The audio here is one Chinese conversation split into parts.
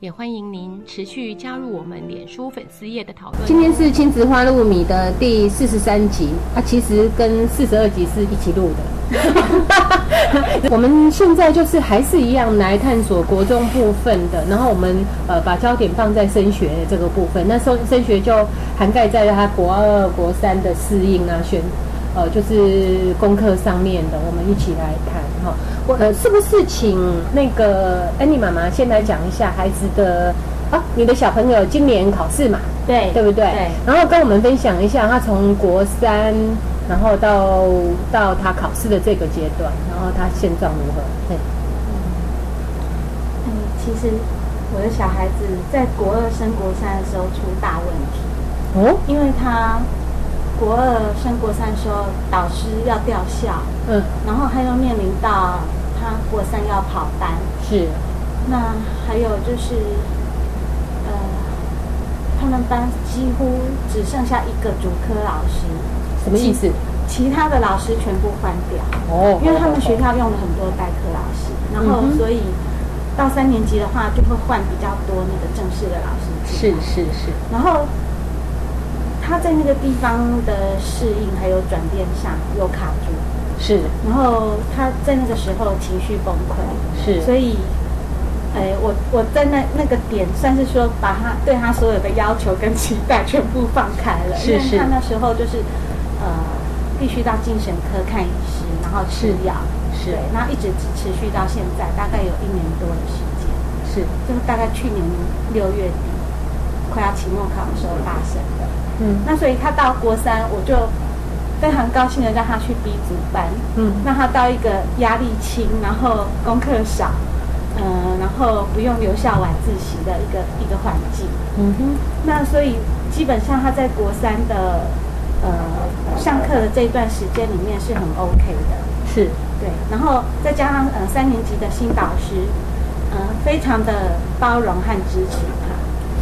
也欢迎您持续加入我们脸书粉丝页的讨论。今天是亲子花露米的第四十三集，啊，其实跟四十二集是一起录的。我们现在就是还是一样来探索国中部分的，然后我们呃把焦点放在升学这个部分，那升升学就涵盖在他国二、国三的适应啊选。呃，就是功课上面的，我们一起来谈哈。我呃，是不是请那个安妮妈妈先来讲一下孩子的啊？你的小朋友今年考试嘛？对，对不对？对。然后跟我们分享一下他从国三，然后到到他考试的这个阶段，然后他现状如何？对，嗯，其实我的小孩子在国二升国三的时候出大问题哦，因为他。国二升国三的时候，导师要调校，嗯，然后他又面临到他国三要跑班，是。那还有就是，呃，他们班几乎只剩下一个主科老师，什么意思？其他的老师全部换掉，哦，因为他们学校用了很多代课老师，然后所以到三年级的话就会换比较多那个正式的老师，是是是，然后。他在那个地方的适应还有转变上有卡住，是。然后他在那个时候情绪崩溃，是。所以，哎，我我在那那个点算是说把他对他所有的要求跟期待全部放开了，是是。因为他那时候就是呃必须到精神科看医师，然后吃药，是。对，然后一直持续到现在，大概有一年多的时间，是。就是大概去年六月底快要期末考的时候发生的。嗯，那所以他到国三，我就非常高兴的让他去 B 组班，嗯，让他到一个压力轻，然后功课少，嗯，然后不用留校晚自习的一个一个环境，嗯哼。那所以基本上他在国三的呃上课的这一段时间里面是很 OK 的，是，对。然后再加上呃三年级的新导师，嗯，非常的包容和支持。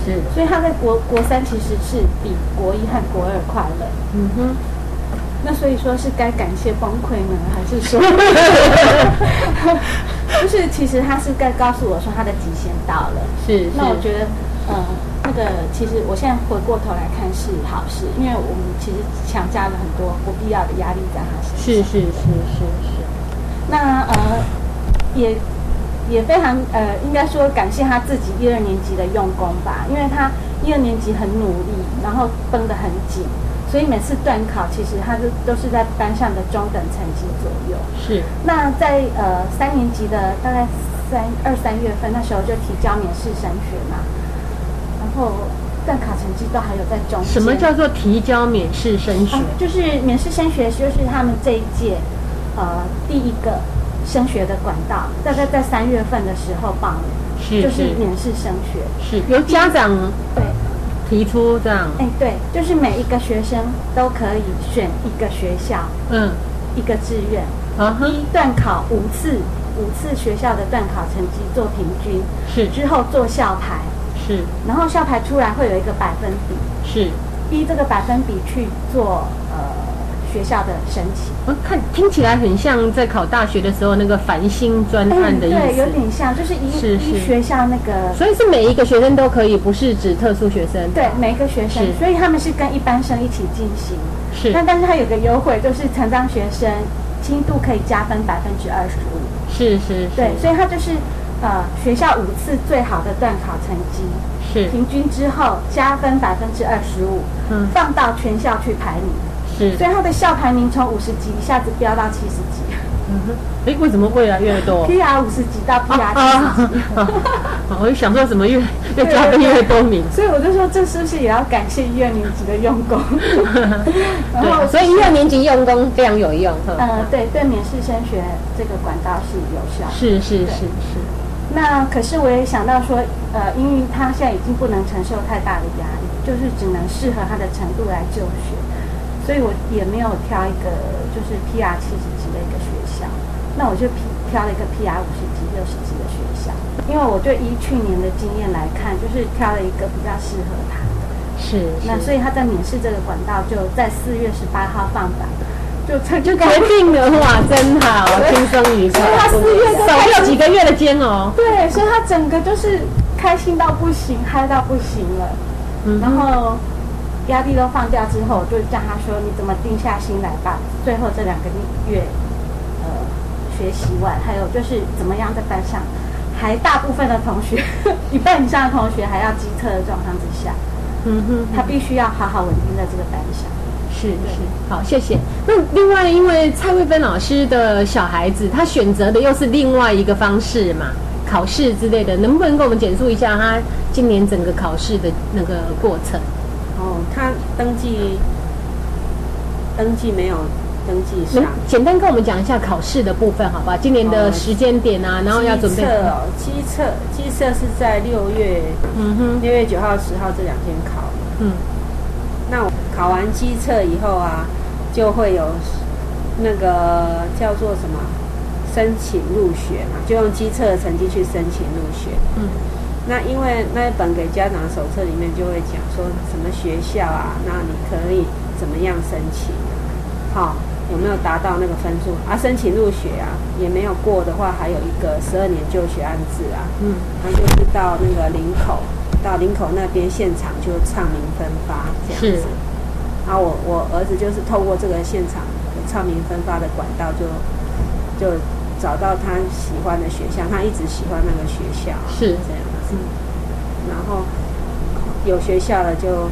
是，所以他在国国三其实是比国一和国二快乐。嗯哼，那所以说是该感谢崩溃呢，还是说，就是其实他是该告诉我说他的极限到了。是，那我觉得，呃，那个其实我现在回过头来看是好事，因为我们其实强加了很多不必要的压力在他身上。是是是是是。那呃也。也非常呃，应该说感谢他自己一二年级的用功吧，因为他一二年级很努力，然后绷得很紧，所以每次段考其实他都都是在班上的中等成绩左右。是。那在呃三年级的大概三二三月份那时候就提交免试升学嘛，然后段考成绩都还有在中。什么叫做提交免试升学？就是免试升学，就是他们这一届呃第一个。升学的管道大概在三月份的时候报名，是就是免试升学，是由家长对。提出这样，哎对，就是每一个学生都可以选一个学校，嗯，一个志愿，一段考五次，五次学校的段考成绩做平均，是。之后做校牌，是，然后校牌出来会有一个百分比，是。依这个百分比去做呃。学校的申请，我看听起来很像在考大学的时候那个繁星专案的意思，对，有点像，就是一一学校那个，所以是每一个学生都可以，不是指特殊学生，对，每一个学生，所以他们是跟一般生一起进行，是，但但是他有个优惠，就是残障学生轻度可以加分百分之二十五，是是，对，所以他就是呃学校五次最好的段考成绩，是。平均之后加分百分之二十五，嗯，放到全校去排名。是，所以他的校排名从五十级一下子飙到七十级。嗯哼，哎，为什么越来越多？PR 五十级到 PR 七十级，我就想说怎么越越加的越多名，所以我就说这是不是也要感谢一二年级的用功？对，所以一二年级用功非常有用。呃，对，对，免试升学这个管道是有效。是是是是。那可是我也想到说，呃，因为他现在已经不能承受太大的压力，就是只能适合他的程度来就学，所以我也没有挑一个就是 PR 七十级的一个学校，那我就挑了一个 PR 五十级、六十级的学校，因为我就依去年的经验来看，就是挑了一个比较适合他的。是。那所以他在免试这个管道就在四月十八号放榜。就就决定了哇，真好，轻松愉快。他四月少掉几个月的煎熬。对，所以他整个就是开心到不行，嗨到不行了。嗯。然后压力都放掉之后，就叫他说：“你怎么定下心来把最后这两个月，呃，学习完，还有就是怎么样在班上，还大部分的同学，一半以上的同学还要机测的状况之下，嗯哼，他必须要好好稳定在这个班上。”是是，好，谢谢。那另外，因为蔡慧芬老师的小孩子，他选择的又是另外一个方式嘛，考试之类的，能不能给我们简述一下他今年整个考试的那个过程？哦，他登记登记没有登记上，简单跟我们讲一下考试的部分，好吧？今年的时间点啊，然后要准备。机测，机测，机测是在六月，嗯哼，六月九号、十号这两天考。嗯。那考完机测以后啊，就会有那个叫做什么申请入学嘛，就用机测的成绩去申请入学。嗯，那因为那一本给家长手册里面就会讲说什么学校啊，那你可以怎么样申请？好，有没有达到那个分数？啊，申请入学啊，也没有过的话，还有一个十二年就学安置啊。嗯，那就是到那个林口。到林口那边现场就唱名分发这样子，然后我我儿子就是透过这个现场唱名分发的管道，就就找到他喜欢的学校，他一直喜欢那个学校，是这样子。然后有学校了，就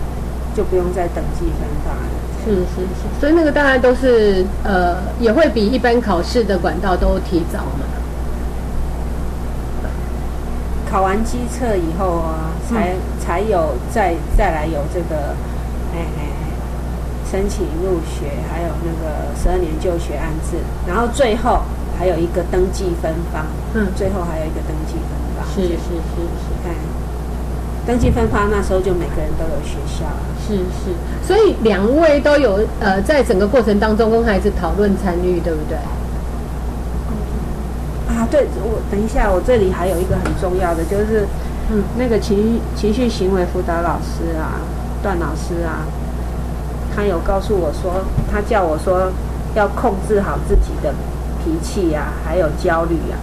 就不用再等记分发了。是是是，所以那个大概都是呃，也会比一般考试的管道都提早嘛。考完机测以后啊，才才有再再来有这个，哎哎，申请入学，还有那个十二年就学安置，然后最后还有一个登记分发，嗯，最后还有一个登记分发，是是是是，哎，登记分发那时候就每个人都有学校，是是，所以两位都有呃，在整个过程当中跟孩子讨论参与，对不对？啊，对我等一下，我这里还有一个很重要的，就是，嗯，那个情情绪行为辅导老师啊，段老师啊，他有告诉我说，他叫我说要控制好自己的脾气呀，还有焦虑呀。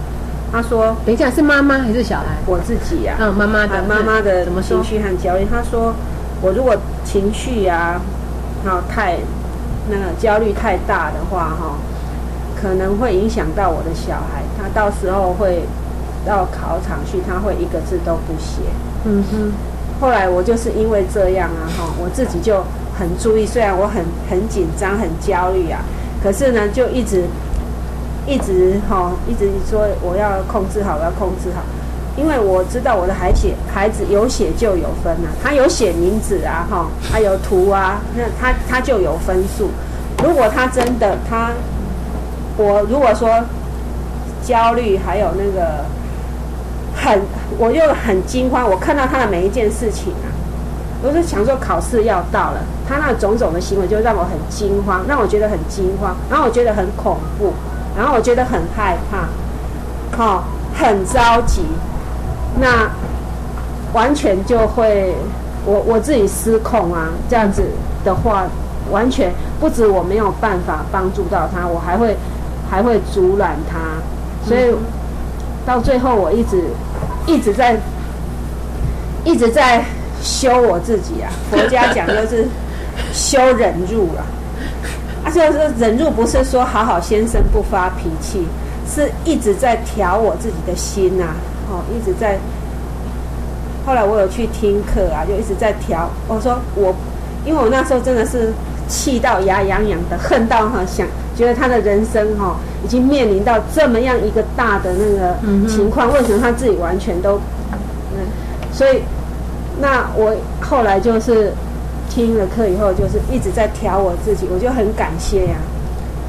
他说，等一下是妈妈还是小孩？我自己呀。嗯，妈妈的妈妈的情绪和焦虑。他说，我如果情绪呀，哈太那个焦虑太大的话，哈。可能会影响到我的小孩，他到时候会到考场去，他会一个字都不写。嗯哼。后来我就是因为这样啊，哈，我自己就很注意，虽然我很很紧张、很焦虑啊，可是呢，就一直一直哈，一直说我要控制好，我要控制好，因为我知道我的孩子孩子有写就有分啊，他有写名字啊，哈，还有图啊，那他他就有分数。如果他真的他。我如果说焦虑，还有那个很，我又很惊慌。我看到他的每一件事情啊，我是想说考试要到了，他那种种的行为就让我很惊慌，让我觉得很惊慌，然后我觉得很恐怖，然后我觉得很害怕，好，很着急，那完全就会我我自己失控啊，这样子的话，完全不止我没有办法帮助到他，我还会。还会阻拦他，所以到最后我一直一直在一直在修我自己啊。佛家讲就是 修忍辱啊，啊，就是忍辱不是说好好先生不发脾气，是一直在调我自己的心呐。哦，一直在。后来我有去听课啊，就一直在调。我说我，因为我那时候真的是气到牙痒痒的，恨到哈想觉得他的人生哈已经面临到这么样一个大的那个情况，为什么他自己完全都嗯，所以那我后来就是听了课以后，就是一直在调我自己，我就很感谢呀。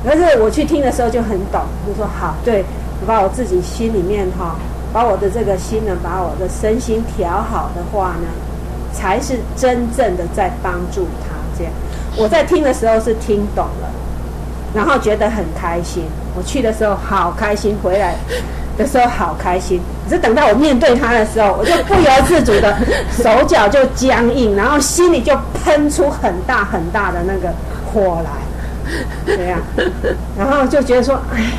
可是我去听的时候就很懂，就说好，对我把我自己心里面哈，把我的这个心呢，把我的身心调好的话呢，才是真正的在帮助他。这样，我在听的时候是听懂了，然后觉得很开心。我去的时候好开心，回来的时候好开心。可是等到我面对他的时候，我就不由自主的 手脚就僵硬，然后心里就喷出很大很大的那个火来。这样，然后就觉得说，哎，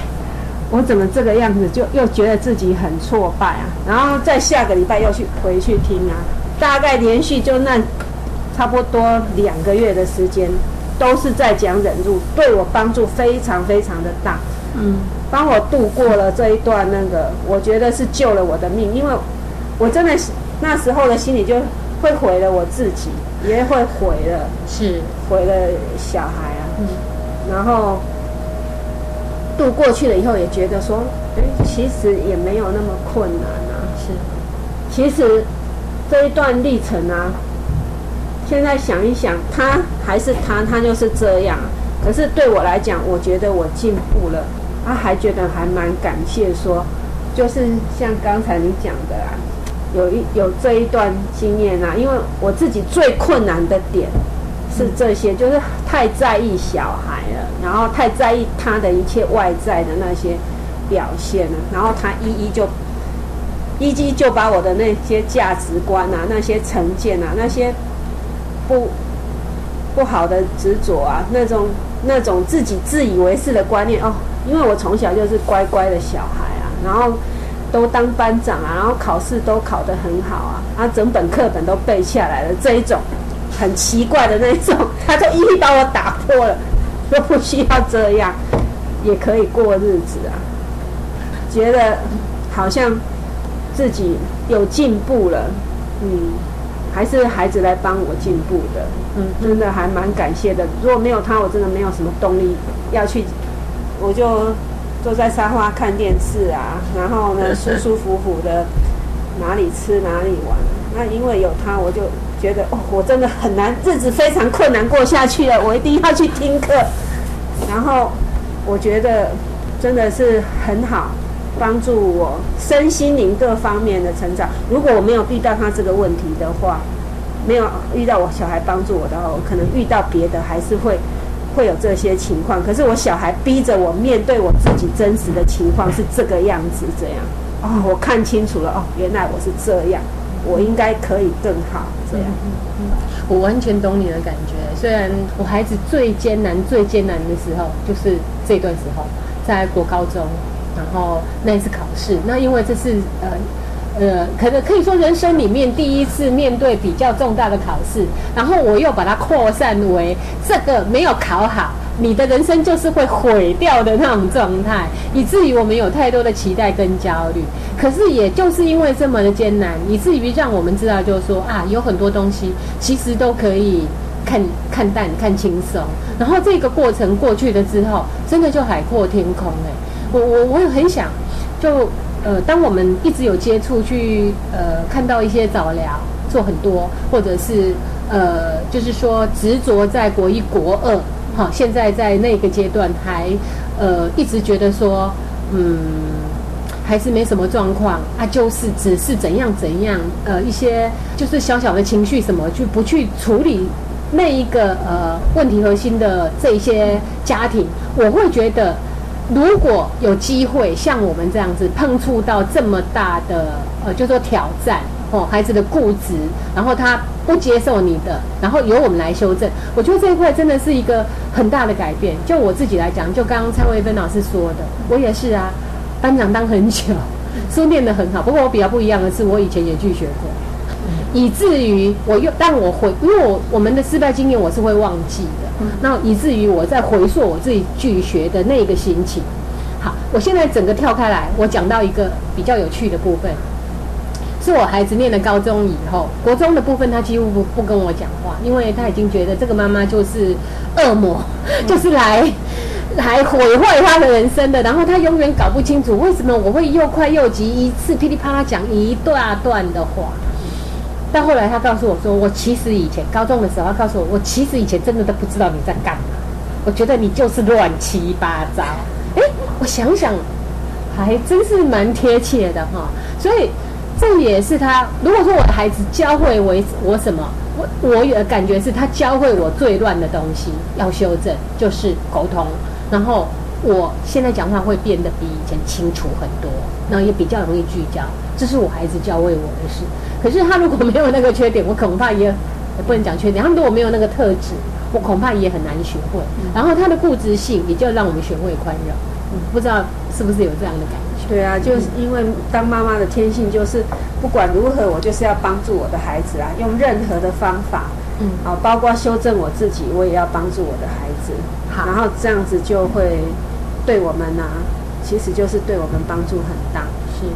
我怎么这个样子？就又觉得自己很挫败啊。然后在下个礼拜又去回去听啊，大概连续就那差不多两个月的时间，都是在讲忍住，对我帮助非常非常的大。嗯，帮我度过了这一段那个，我觉得是救了我的命，因为我真的是那时候的心里就会毁了我自己，也会毁了，是毁了小孩啊。嗯。然后度过去了以后，也觉得说，哎，其实也没有那么困难啊。是，其实这一段历程啊，现在想一想，他还是他，他就是这样。可是对我来讲，我觉得我进步了，他还觉得还蛮感谢，说就是像刚才你讲的啊，有一有这一段经验啊，因为我自己最困难的点。是这些，就是太在意小孩了，然后太在意他的一切外在的那些表现了，然后他一一就一一就把我的那些价值观啊、那些成见啊、那些不不好的执着啊、那种那种自己自以为是的观念哦，因为我从小就是乖乖的小孩啊，然后都当班长啊，然后考试都考得很好啊，啊，整本课本都背下来了这一种。很奇怪的那种，他就一一把我打破了，说不需要这样，也可以过日子啊。觉得好像自己有进步了，嗯，还是孩子来帮我进步的，嗯，真的还蛮感谢的。如果没有他，我真的没有什么动力要去，我就坐在沙发看电视啊，然后呢舒舒服服的哪里吃哪里玩。那因为有他，我就。觉得哦，我真的很难，日子非常困难过下去了。我一定要去听课，然后我觉得真的是很好，帮助我身心灵各方面的成长。如果我没有遇到他这个问题的话，没有遇到我小孩帮助我的话，我可能遇到别的还是会会有这些情况。可是我小孩逼着我面对我自己真实的情况是这个样子，这样哦，我看清楚了哦，原来我是这样。我应该可以更好，这样。我完全懂你的感觉。虽然我孩子最艰难、最艰难的时候，就是这段时候，在国高中，然后那一次考试。那因为这是呃呃，可能可以说人生里面第一次面对比较重大的考试，然后我又把它扩散为这个没有考好。你的人生就是会毁掉的那种状态，以至于我们有太多的期待跟焦虑。可是也就是因为这么的艰难，以至于让我们知道，就是说啊，有很多东西其实都可以看看淡、看轻松。然后这个过程过去了之后，真的就海阔天空哎！我我我也很想，就呃，当我们一直有接触去呃看到一些早疗做很多，或者是呃就是说执着在国一国二。好，现在在那个阶段还，呃，一直觉得说，嗯，还是没什么状况啊，就是只是怎样怎样，呃，一些就是小小的情绪什么，去不去处理那一个呃问题核心的这一些家庭，我会觉得，如果有机会像我们这样子碰触到这么大的呃，就说挑战。哦，孩子的固执，然后他不接受你的，然后由我们来修正。我觉得这一块真的是一个很大的改变。就我自己来讲，就刚刚蔡慧芬老师说的，我也是啊，班长当很久，书念得很好。不过我比较不一样的是，我以前也拒学过，以至于我又但我回，因为我我们的失败经验我是会忘记的，那以至于我在回溯我自己拒学的那个心情。好，我现在整个跳开来，我讲到一个比较有趣的部分。是我孩子念了高中以后，国中的部分他几乎不不跟我讲话，因为他已经觉得这个妈妈就是恶魔，就是来来毁坏他的人生的。然后他永远搞不清楚为什么我会又快又急，一次噼里啪啦讲一大段的话。到后来他告诉我说，我其实以前高中的时候，他告诉我，我其实以前真的都不知道你在干嘛。我觉得你就是乱七八糟。哎，我想想，还真是蛮贴切的哈。所以。这也是他。如果说我的孩子教会我我什么，我我的感觉是他教会我最乱的东西要修正，就是沟通。然后我现在讲话会变得比以前清楚很多，然后也比较容易聚焦。这是我孩子教会我的事。可是他如果没有那个缺点，我恐怕也也不能讲缺点。他们如果没有那个特质，我恐怕也很难学会。然后他的固执性也就让我们学会宽容。不知道是不是有这样的感觉？对啊，就是因为当妈妈的天性就是，不管如何，我就是要帮助我的孩子啊，用任何的方法，嗯，啊，包括修正我自己，我也要帮助我的孩子。好，然后这样子就会对我们呢，其实就是对我们帮助很大。是。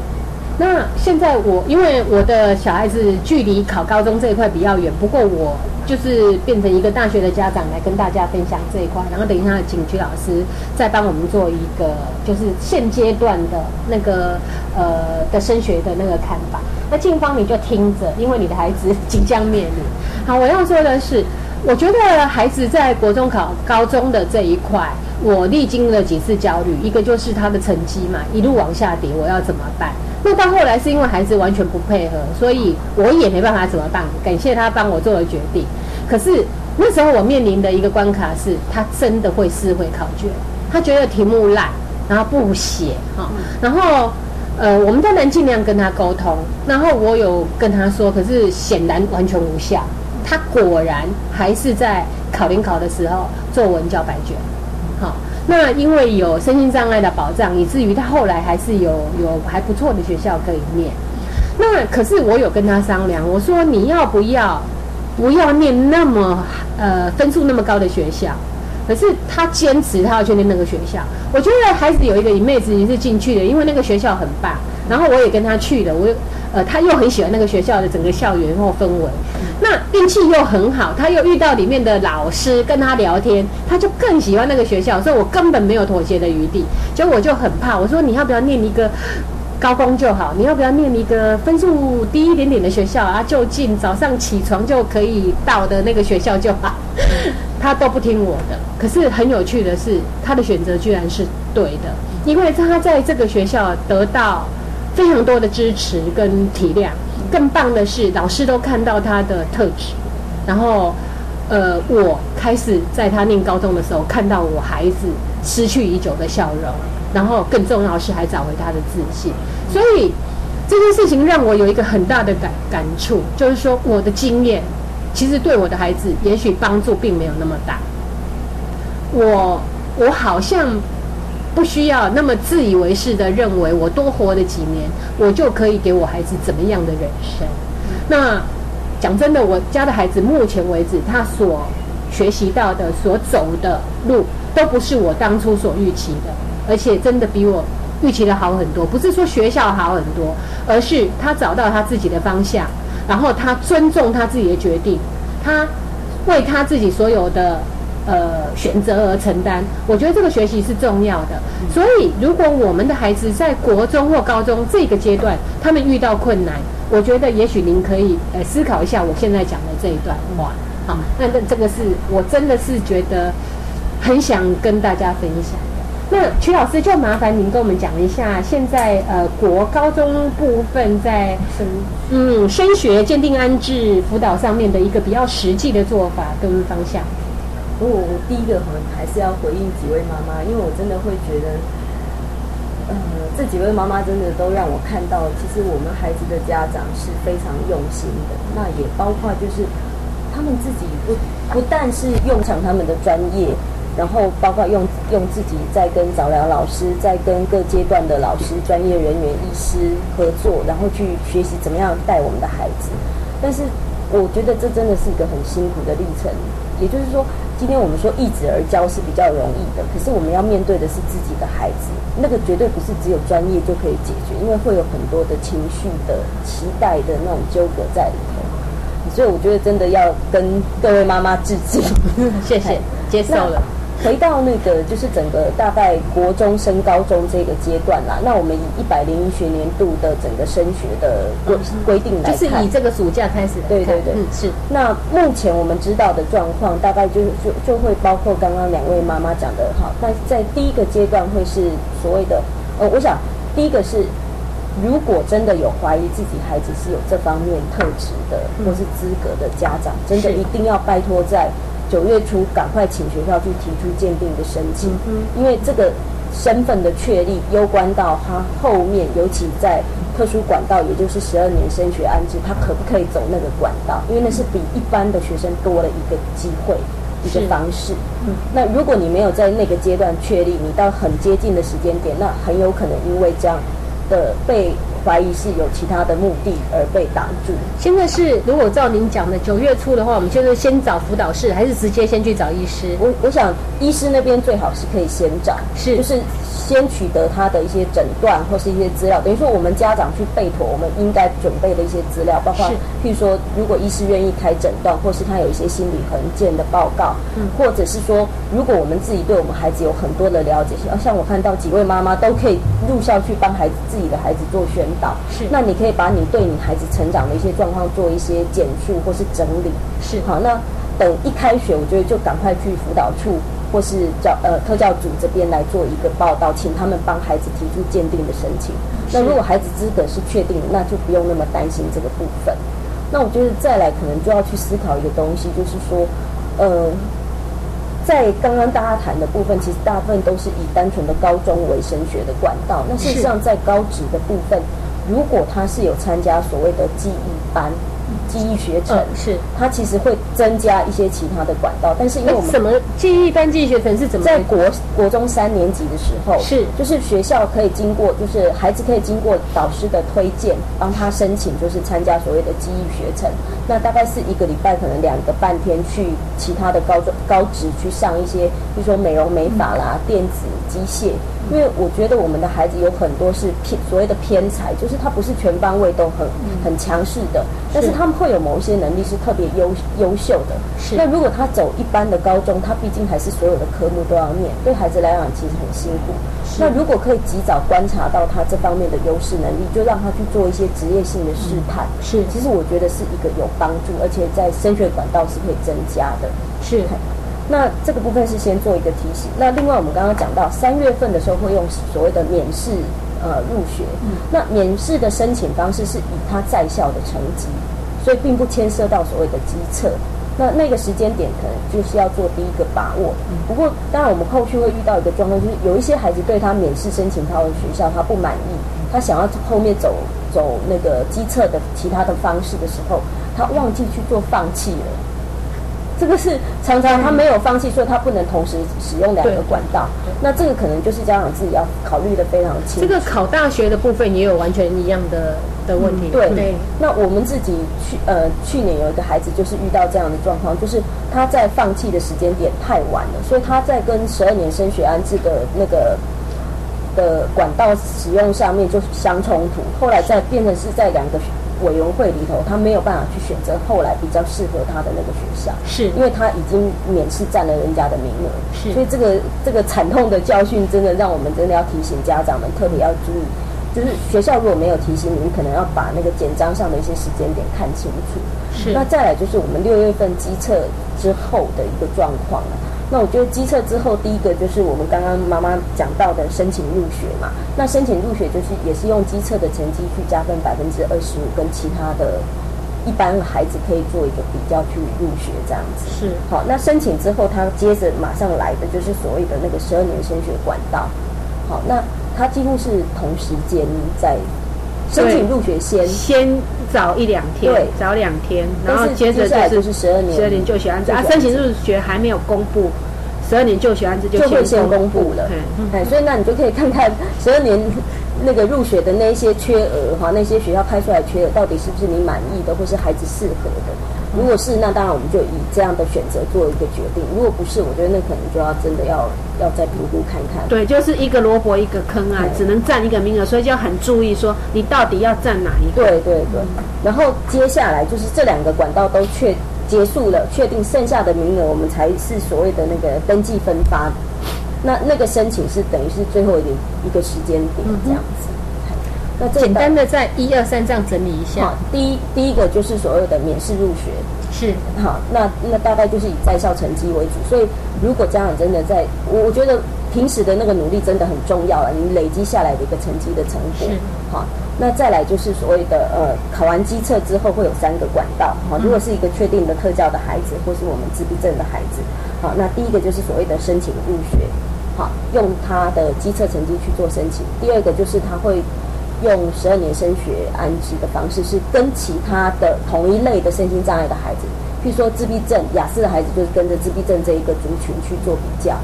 那现在我因为我的小孩子距离考高中这一块比较远，不过我。就是变成一个大学的家长来跟大家分享这一块，然后等一下请曲老师再帮我们做一个就是现阶段的那个呃的升学的那个看法。那静芳你就听着，因为你的孩子即将面临。好，我要说的是，我觉得孩子在国中考高中的这一块，我历经了几次焦虑，一个就是他的成绩嘛，一路往下跌，我要怎么办？那到后来是因为孩子完全不配合，所以我也没办法怎么办。感谢他帮我做了决定。可是那时候我面临的一个关卡是，他真的会思会考卷，他觉得题目烂，然后不写哈。然后呃，我们当然尽量跟他沟通，然后我有跟他说，可是显然完全无效。他果然还是在考联考的时候作文交白卷，好。那因为有身心障碍的保障，以至于他后来还是有有还不错的学校可以念。那可是我有跟他商量，我说你要不要不要念那么呃分数那么高的学校？可是他坚持他要去念那个学校。我觉得孩子有一个一妹子也是进去的，因为那个学校很棒。然后我也跟他去了，我呃他又很喜欢那个学校的整个校园或氛围。那运气又很好，他又遇到里面的老师跟他聊天，他就更喜欢那个学校，所以我根本没有妥协的余地。结果我就很怕，我说你要不要念一个高工就好？你要不要念一个分数低一点点的学校啊？就近早上起床就可以到的那个学校就好。他都不听我的。可是很有趣的是，他的选择居然是对的，因为他在这个学校得到非常多的支持跟体谅。更棒的是，老师都看到他的特质，然后，呃，我开始在他念高中的时候，看到我孩子失去已久的笑容，然后更重要的是，还找回他的自信。所以这件事情让我有一个很大的感感触，就是说我的经验其实对我的孩子也许帮助并没有那么大。我我好像。不需要那么自以为是的认为，我多活了几年，我就可以给我孩子怎么样的人生。那讲真的，我家的孩子目前为止，他所学习到的、所走的路，都不是我当初所预期的，而且真的比我预期的好很多。不是说学校好很多，而是他找到他自己的方向，然后他尊重他自己的决定，他为他自己所有的。呃，选择而承担，我觉得这个学习是重要的。所以，如果我们的孩子在国中或高中这个阶段，他们遇到困难，我觉得也许您可以呃思考一下我现在讲的这一段话。好，那那这个是我真的是觉得很想跟大家分享的。那曲老师就麻烦您跟我们讲一下，现在呃国高中部分在升嗯升学鉴定安置辅导上面的一个比较实际的做法跟方向。不过我第一个可能还是要回应几位妈妈，因为我真的会觉得，呃，这几位妈妈真的都让我看到，其实我们孩子的家长是非常用心的。那也包括就是他们自己不不但是用上他们的专业，然后包括用用自己在跟早疗老师，在跟各阶段的老师、专业人员、医师合作，然后去学习怎么样带我们的孩子。但是我觉得这真的是一个很辛苦的历程。也就是说，今天我们说一子而教是比较容易的，可是我们要面对的是自己的孩子，那个绝对不是只有专业就可以解决，因为会有很多的情绪的期待的那种纠葛在里头。所以我觉得真的要跟各位妈妈致敬，谢谢，接受了。回到那个就是整个大概国中升高中这个阶段啦，那我们以一百零一学年度的整个升学的规规定来看，就是以这个暑假开始，对对对，嗯是。那目前我们知道的状况，大概就就就会包括刚刚两位妈妈讲的，哈，那在第一个阶段会是所谓的，呃，我想第一个是，如果真的有怀疑自己孩子是有这方面特质的或是资格的家长，真的一定要拜托在。九月初，赶快请学校去提出鉴定的申请，因为这个身份的确立，攸关到他后面，尤其在特殊管道，也就是十二年升学安置，他可不可以走那个管道？因为那是比一般的学生多了一个机会，一个方式。那如果你没有在那个阶段确立，你到很接近的时间点，那很有可能因为这样的被。怀疑是有其他的目的而被挡住。现在是，如果照您讲的九月初的话，我们就是先找辅导室，还是直接先去找医师？我我想医师那边最好是可以先找，是就是。先取得他的一些诊断或是一些资料，等于说我们家长去备妥我们应该准备的一些资料，包括譬如说，如果医师愿意开诊断，或是他有一些心理横件的报告，嗯，或者是说，如果我们自己对我们孩子有很多的了解，像我看到几位妈妈都可以入校去帮孩子自己的孩子做宣导，是，那你可以把你对你孩子成长的一些状况做一些简述或是整理，是，好，那等一开学，我觉得就赶快去辅导处。或是教呃特教组这边来做一个报道，请他们帮孩子提出鉴定的申请。那如果孩子资格是确定，那就不用那么担心这个部分。那我觉得再来可能就要去思考一个东西，就是说，呃，在刚刚大家谈的部分，其实大部分都是以单纯的高中为升学的管道。那事实上在高职的部分，如果他是有参加所谓的记忆班。记忆学程是，它其实会增加一些其他的管道，但是因为我们什么记忆班记忆学程是怎么？在国国中三年级的时候是，就是学校可以经过，就是孩子可以经过导师的推荐，帮他申请，就是参加所谓的记忆学程。那大概是一个礼拜，可能两个半天去其他的高中高职去上一些，比如说美容美发啦、电子机械。因为我觉得我们的孩子有很多是偏所谓的偏才，就是他不是全方位都很很强势的，但是。他们会有某一些能力是特别优优秀的。是。那如果他走一般的高中，他毕竟还是所有的科目都要念，对孩子来讲其实很辛苦。那如果可以及早观察到他这方面的优势能力，就让他去做一些职业性的试探。是。其实我觉得是一个有帮助，而且在升学管道是可以增加的。是。那这个部分是先做一个提醒。那另外，我们刚刚讲到三月份的时候会用所谓的免试呃入学。那免试的申请方式是以他在校的成绩，所以并不牵涉到所谓的机测。那那个时间点可能就是要做第一个把握。不过，当然我们后续会遇到一个状况，就是有一些孩子对他免试申请他的学校他不满意，他想要后面走走那个机测的其他的方式的时候，他忘记去做放弃了。这个是常常他没有放弃，所以他不能同时使用两个管道。那这个可能就是家长自己要考虑的非常清楚。这个考大学的部分也有完全一样的的问题。对，那我们自己去呃去年有一个孩子就是遇到这样的状况，就是他在放弃的时间点太晚了，所以他在跟十二年升学安置的那个的管道使用上面就相冲突，后来再变成是在两个。委员会里头，他没有办法去选择后来比较适合他的那个学校，是。因为他已经免试占了人家的名额，是，所以这个这个惨痛的教训，真的让我们真的要提醒家长们特别要注意，就是学校如果没有提醒你，你可能要把那个简章上的一些时间点看清楚。是，那再来就是我们六月份机测之后的一个状况了。那我觉得机测之后，第一个就是我们刚刚妈妈讲到的申请入学嘛。那申请入学就是也是用机测的成绩去加分百分之二十五，跟其他的一般孩子可以做一个比较去入学这样子。是。好，那申请之后，他接着马上来的就是所谓的那个十二年升学管道。好，那他几乎是同时间在申请入学先先早一两天，对，早两天，然后接着就是十二年。十二年就学安置啊，申请入学还没有公布。十二年就学安置就会先公布。了，哎，所以那你就可以看看 十二年那个入学的那一些缺额哈，那些学校开出来缺额到底是不是你满意的，或是孩子适合的？如果是，那当然我们就以这样的选择做一个决定；如果不是，我觉得那可能就要真的要要再评估看看。对，就是一个萝卜一个坑啊，只能占一个名额，所以就要很注意说你到底要占哪一个。对对对。然后接下来就是这两个管道都确结束了，确定剩下的名额，我们才是所谓的那个登记分发。那那个申请是等于是最后一个一个时间点这样子。那简单的在一二三这样整理一下。好第一第一个就是所谓的免试入学，是好，那那大概就是以在校成绩为主。所以如果家长真的在，我我觉得平时的那个努力真的很重要了，你累积下来的一个成绩的成果。好，那再来就是所谓的呃，考完机测之后会有三个管道。好，如果是一个确定的特教的孩子，或是我们自闭症的孩子，好，那第一个就是所谓的申请入学，好，用他的机测成绩去做申请。第二个就是他会。用十二年升学安置的方式，是跟其他的同一类的身心障碍的孩子，譬如说自闭症、雅思的孩子，就是跟着自闭症这一个族群去做比较，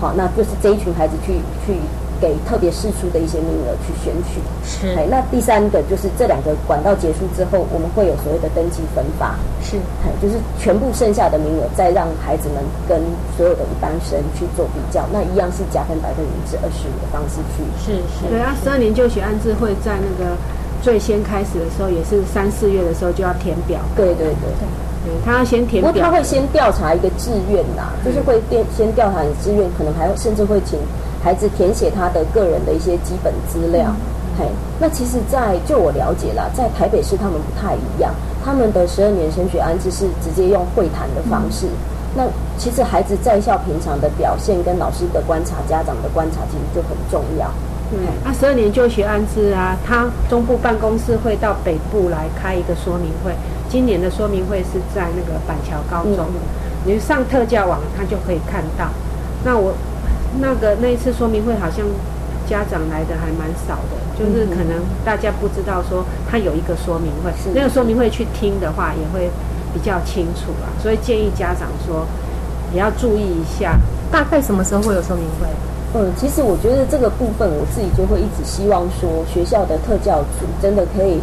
好，那就是这一群孩子去去。给特别试出的一些名额去选取，是。哎，那第三个就是这两个管道结束之后，我们会有所谓的登记分发，是。哎，就是全部剩下的名额再让孩子们跟所有的一般生去做比较，那一样是加分百分之二十五的方式去。是是。对啊，十二年就学安置会在那个最先开始的时候，也是三四月的时候就要填表。对对对。对，他要先填表。不过他会先调查一个志愿呐，就是会先先调查你志愿，可能还甚至会请。孩子填写他的个人的一些基本资料，嘿，那其实，在就我了解了，在台北市他们不太一样，他们的十二年升学安置是直接用会谈的方式。那其实孩子在校平常的表现跟老师的观察、家长的观察，其实就很重要。嗯，那十二年就学安置啊，他中部办公室会到北部来开一个说明会。今年的说明会是在那个板桥高中，你上特教网，他就可以看到。那我。那个那一次说明会好像家长来的还蛮少的，就是可能大家不知道说他有一个说明会，那个说明会去听的话也会比较清楚啊，所以建议家长说也要注意一下。大概什么时候会有说明会？嗯，其实我觉得这个部分我自己就会一直希望说学校的特教组真的可以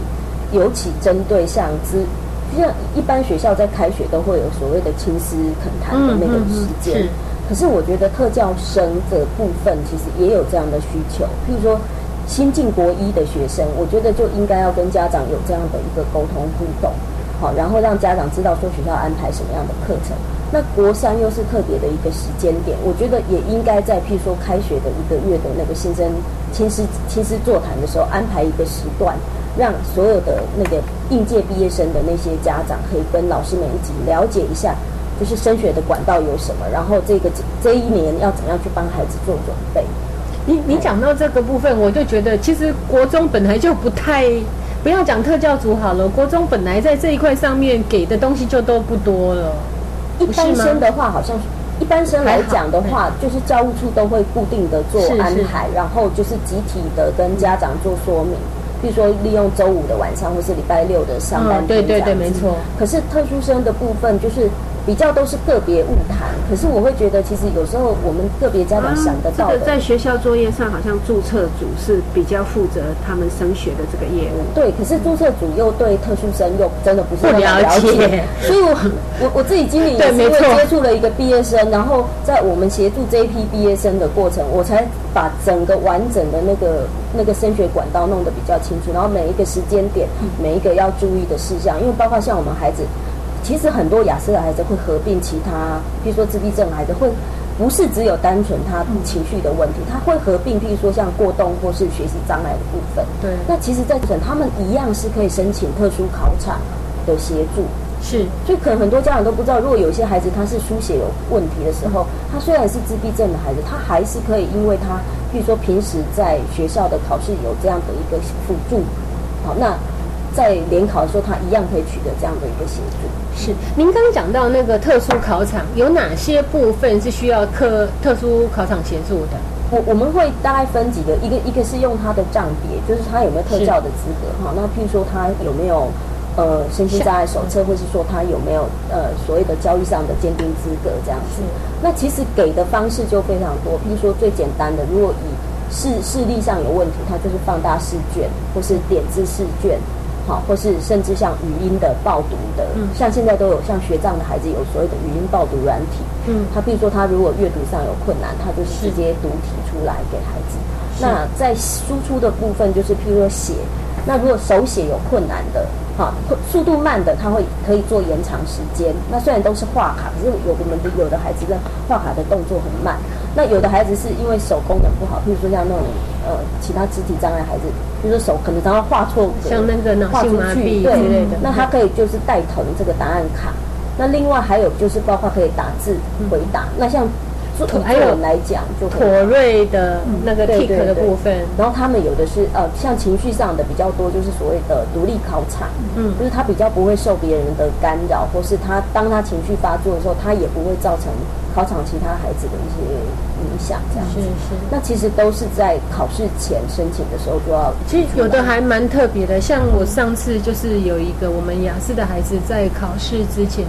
尤其针对像之，就像一般学校在开学都会有所谓的青师恳谈的那个时间。可是我觉得特教生的部分其实也有这样的需求，譬如说新进国一的学生，我觉得就应该要跟家长有这样的一个沟通互动，好，然后让家长知道说学校安排什么样的课程。那国三又是特别的一个时间点，我觉得也应该在譬如说开学的一个月的那个新生亲师亲师座谈的时候安排一个时段，让所有的那个应届毕业生的那些家长可以跟老师们一起了解一下。就是升学的管道有什么？然后这个这一年要怎样去帮孩子做准备？你你讲到这个部分，我就觉得其实国中本来就不太，不要讲特教组好了，国中本来在这一块上面给的东西就都不多了。一般生的话，好像一般生来讲的话，就是教务处都会固定的做安排，然后就是集体的跟家长做说明，比如说利用周五的晚上或是礼拜六的上班。对对对，没错。可是特殊生的部分就是。比较都是个别误谈，可是我会觉得，其实有时候我们个别家长想得到的，在学校作业上，好像注册组是比较负责他们升学的这个业务。对，可是注册组又对特殊生又真的不是那么了解，所以我我我自己经理也是因为接触了一个毕业生，然后在我们协助这一批毕业生的过程，我才把整个完整的那个那个升学管道弄得比较清楚，然后每一个时间点，每一个要注意的事项，因为包括像我们孩子。其实很多雅思的孩子会合并其他，比如说自闭症孩子会不是只有单纯他情绪的问题，他会合并，譬如说像过动或是学习障碍的部分。对。那其实，在省他们一样是可以申请特殊考场的协助。是。所以可能很多家长都不知道，如果有些孩子他是书写有问题的时候，他虽然是自闭症的孩子，他还是可以，因为他譬如说平时在学校的考试有这样的一个辅助。好，那。在联考的时候，他一样可以取得这样的一个协助。是，您刚讲到那个特殊考场，有哪些部分是需要特特殊考场协助的？我我们会大概分几个，一个一个是用他的账别，就是他有没有特教的资格哈。那譬如说他有没有呃身心障碍手册，或是说他有没有呃所谓的教育上的鉴定资格这样子。那其实给的方式就非常多，譬如说最简单的，如果以视视力上有问题，他就是放大试卷或是点字试卷。好，或是甚至像语音的报读的，像现在都有像学障的孩子有所谓的语音报读软体，嗯，他比如说他如果阅读上有困难，他就直接读题出来给孩子。那在输出的部分，就是譬如说写，那如果手写有困难的，哈，速度慢的，他会可以做延长时间。那虽然都是画卡，可是有我们的有的孩子的画卡的动作很慢，那有的孩子是因为手功能不好，譬如说像那种呃其他肢体障碍孩子，比如说手可能常常画错，像那个脑性麻痹对之类的，那他可以就是带疼这个答案卡。那另外还有就是包括可以打字回答，那像。还有来讲，就妥瑞的那个 tick 的部分，然后他们有的是呃，像情绪上的比较多，就是所谓的独立考场，嗯，就是他比较不会受别人的干扰，或是他当他情绪发作的时候，他也不会造成考场其他孩子的一些。影响这样是是，那其实都是在考试前申请的时候就要。其实有的还蛮特别的，像我上次就是有一个我们雅思的孩子在考试之前，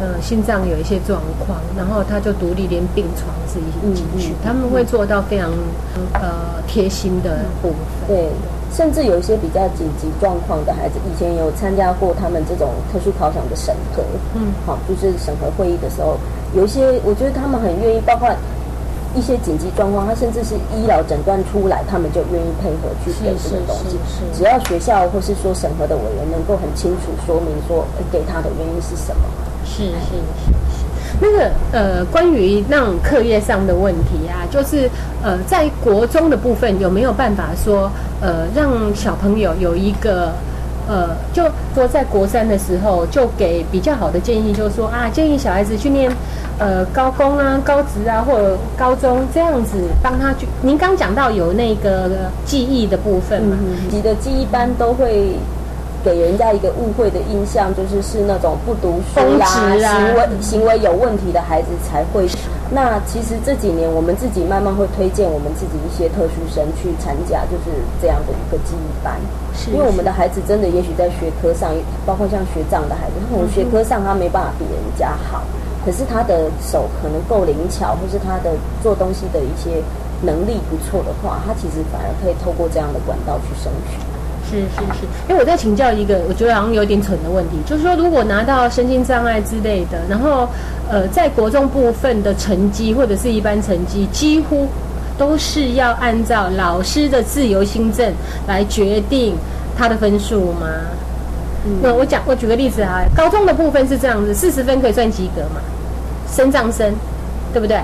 呃，心脏有一些状况，然后他就独立连病床自己进去，他们会做到非常呃贴心的部分。对，甚至有一些比较紧急状况的孩子，以前有参加过他们这种特殊考场的审核，嗯，好，就是审核会议的时候，有一些我觉得他们很愿意，包括。一些紧急状况，他甚至是医疗诊断出来，他们就愿意配合去给这个东西。只要学校或是说审核的委员能够很清楚说明说给他的原因是什么。是是是是。那个呃，关于那种课业上的问题啊，就是呃，在国中的部分有没有办法说呃，让小朋友有一个。呃，就说在国三的时候，就给比较好的建议，就是说啊，建议小孩子去念呃高工啊、高职啊，或者高中这样子，帮他去。您刚讲到有那个记忆的部分嘛，你的记忆班都会。给人家一个误会的印象，就是是那种不读书啦、行为行为有问题的孩子才会。那其实这几年我们自己慢慢会推荐我们自己一些特殊生去参加，就是这样的一个记忆班。因为我们的孩子真的也许在学科上，包括像学长的孩子，他可能学科上他没办法比人家好，可是他的手可能够灵巧，或是他的做东西的一些能力不错的话，他其实反而可以透过这样的管道去升学。是是是，因为我在请教一个我觉得好像有点蠢的问题，就是说如果拿到身心障碍之类的，然后呃在国中部分的成绩或者是一般成绩，几乎都是要按照老师的自由心证来决定他的分数吗？那我讲我举个例子啊，高中的部分是这样子，四十分可以算及格嘛？升上升，对不对？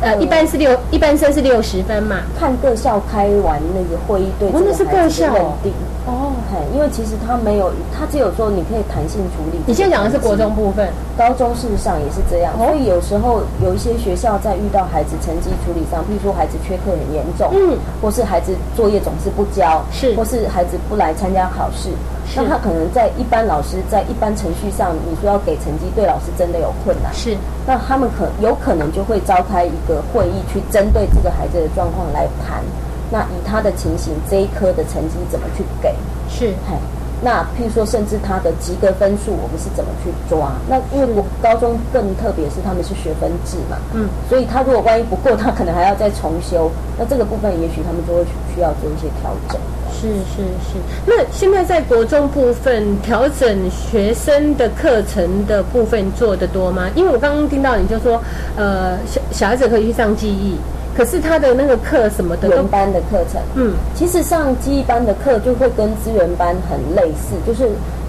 呃，一般是六，一般生是六十分嘛。看各校开完那个会议对这个孩子认定哦，嘿，因为其实他没有，他只有说你可以弹性处理。你现在讲的是国中部分，高中事实上也是这样。所以有时候有一些学校在遇到孩子成绩处理上，譬如说孩子缺课很严重，嗯，或是孩子作业总是不交，是，或是孩子不来参加考试。那他可能在一般老师在一般程序上，你说要给成绩，对老师真的有困难。是，那他们可有可能就会召开一个会议，去针对这个孩子的状况来谈。那以他的情形，这一科的成绩怎么去给？是，嘿。那譬如说，甚至他的及格分数，我们是怎么去抓？那因为我高中更特别是他们是学分制嘛，嗯，所以他如果万一不过，他可能还要再重修。那这个部分，也许他们就会需要做一些调整。是是是。那现在在国中部分调整学生的课程的部分做得多吗？因为我刚刚听到你就说，呃，小小孩子可以去上记忆。可是他的那个课什么的，原班的课程，嗯，其实上记忆班的课就会跟资源班很类似，就是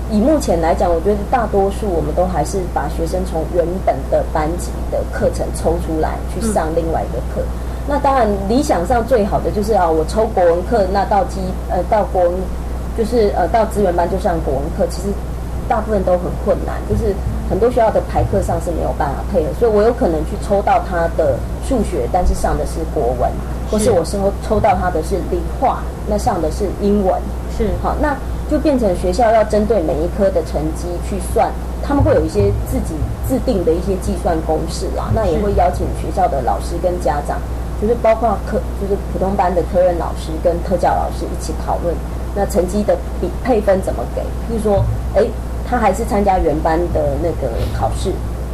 以目前来讲，我觉得大多数我们都还是把学生从原本的班级的课程抽出来去上另外一个课。那当然理想上最好的就是啊，我抽国文课，那到基呃到国文就是呃到资源班就上国文课，其实大部分都很困难，就是。很多学校的排课上是没有办法配合，所以我有可能去抽到他的数学，但是上的是国文，或是我抽抽到他的是理化，那上的是英文，是。好，那就变成学校要针对每一科的成绩去算，他们会有一些自己制定的一些计算公式啦，那也会邀请学校的老师跟家长，就是包括科就是普通班的科任老师跟特教老师一起讨论，那成绩的比配分怎么给，譬如说，哎。他还是参加原班的那个考试，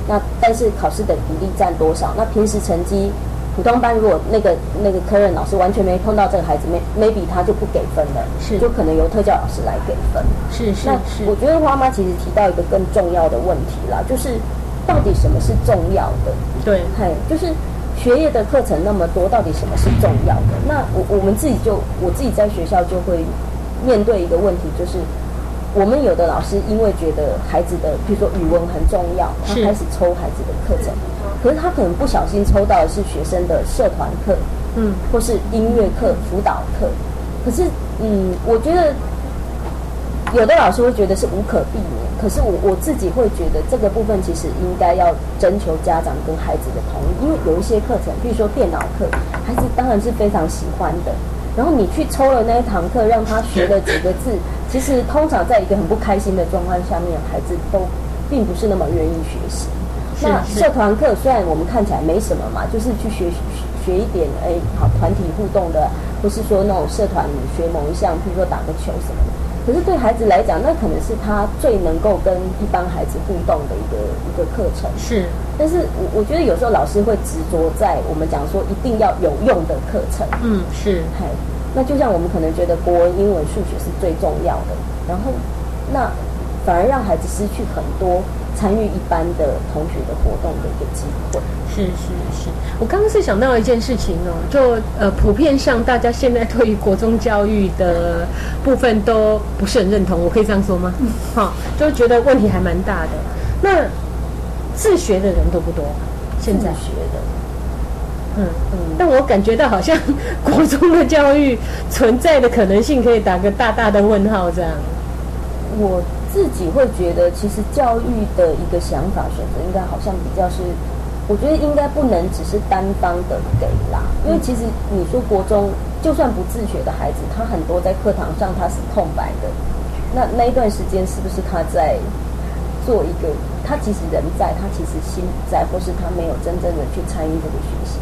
那但是考试的比例占多少？那平时成绩普通班如果那个那个科任老师完全没碰到这个孩子，may maybe 他就不给分了，是就可能由特教老师来给分。是是那是，我觉得花妈其实提到一个更重要的问题啦，就是到底什么是重要的？对，嘿，就是学业的课程那么多，到底什么是重要的？那我我们自己就我自己在学校就会面对一个问题，就是我们有的老师因为觉得孩子的，比如说语文很重要，他开始抽孩子的课程，可是他可能不小心抽到的是学生的社团课，嗯，或是音乐课、辅导课。可是，嗯，我觉得有的老师会觉得是无可避免，可是我我自己会觉得这个部分其实应该要征求家长跟孩子的同意，因为有一些课程，比如说电脑课，孩子当然是非常喜欢的。然后你去抽了那一堂课，让他学了几个字，其实通常在一个很不开心的状况下面，孩子都并不是那么愿意学习。那社团课虽然我们看起来没什么嘛，就是去学学一点哎好团体互动的，或是说那种社团学某一项，譬如说打个球什么的。可是对孩子来讲，那可能是他最能够跟一般孩子互动的一个一个课程。是但是我我觉得有时候老师会执着在我们讲说一定要有用的课程，嗯是嘿，那就像我们可能觉得国文、英文、数学是最重要的，然后那反而让孩子失去很多参与一般的同学的活动的一个机会。是是是，我刚刚是想到一件事情哦，就呃，普遍上大家现在对于国中教育的部分都不是很认同，我可以这样说吗？好、就觉得问题还蛮大的。那自学的人多不多？现在学的，嗯嗯，但我感觉到好像 国中的教育存在的可能性，可以打个大大的问号，这样。我自己会觉得，其实教育的一个想法选择，应该好像比较是，我觉得应该不能只是单方的给啦，因为其实你说国中就算不自学的孩子，他很多在课堂上他是空白的，那那一段时间是不是他在做一个，他其实人在，他其实心不在，或是他没有真正的去参与这个学习，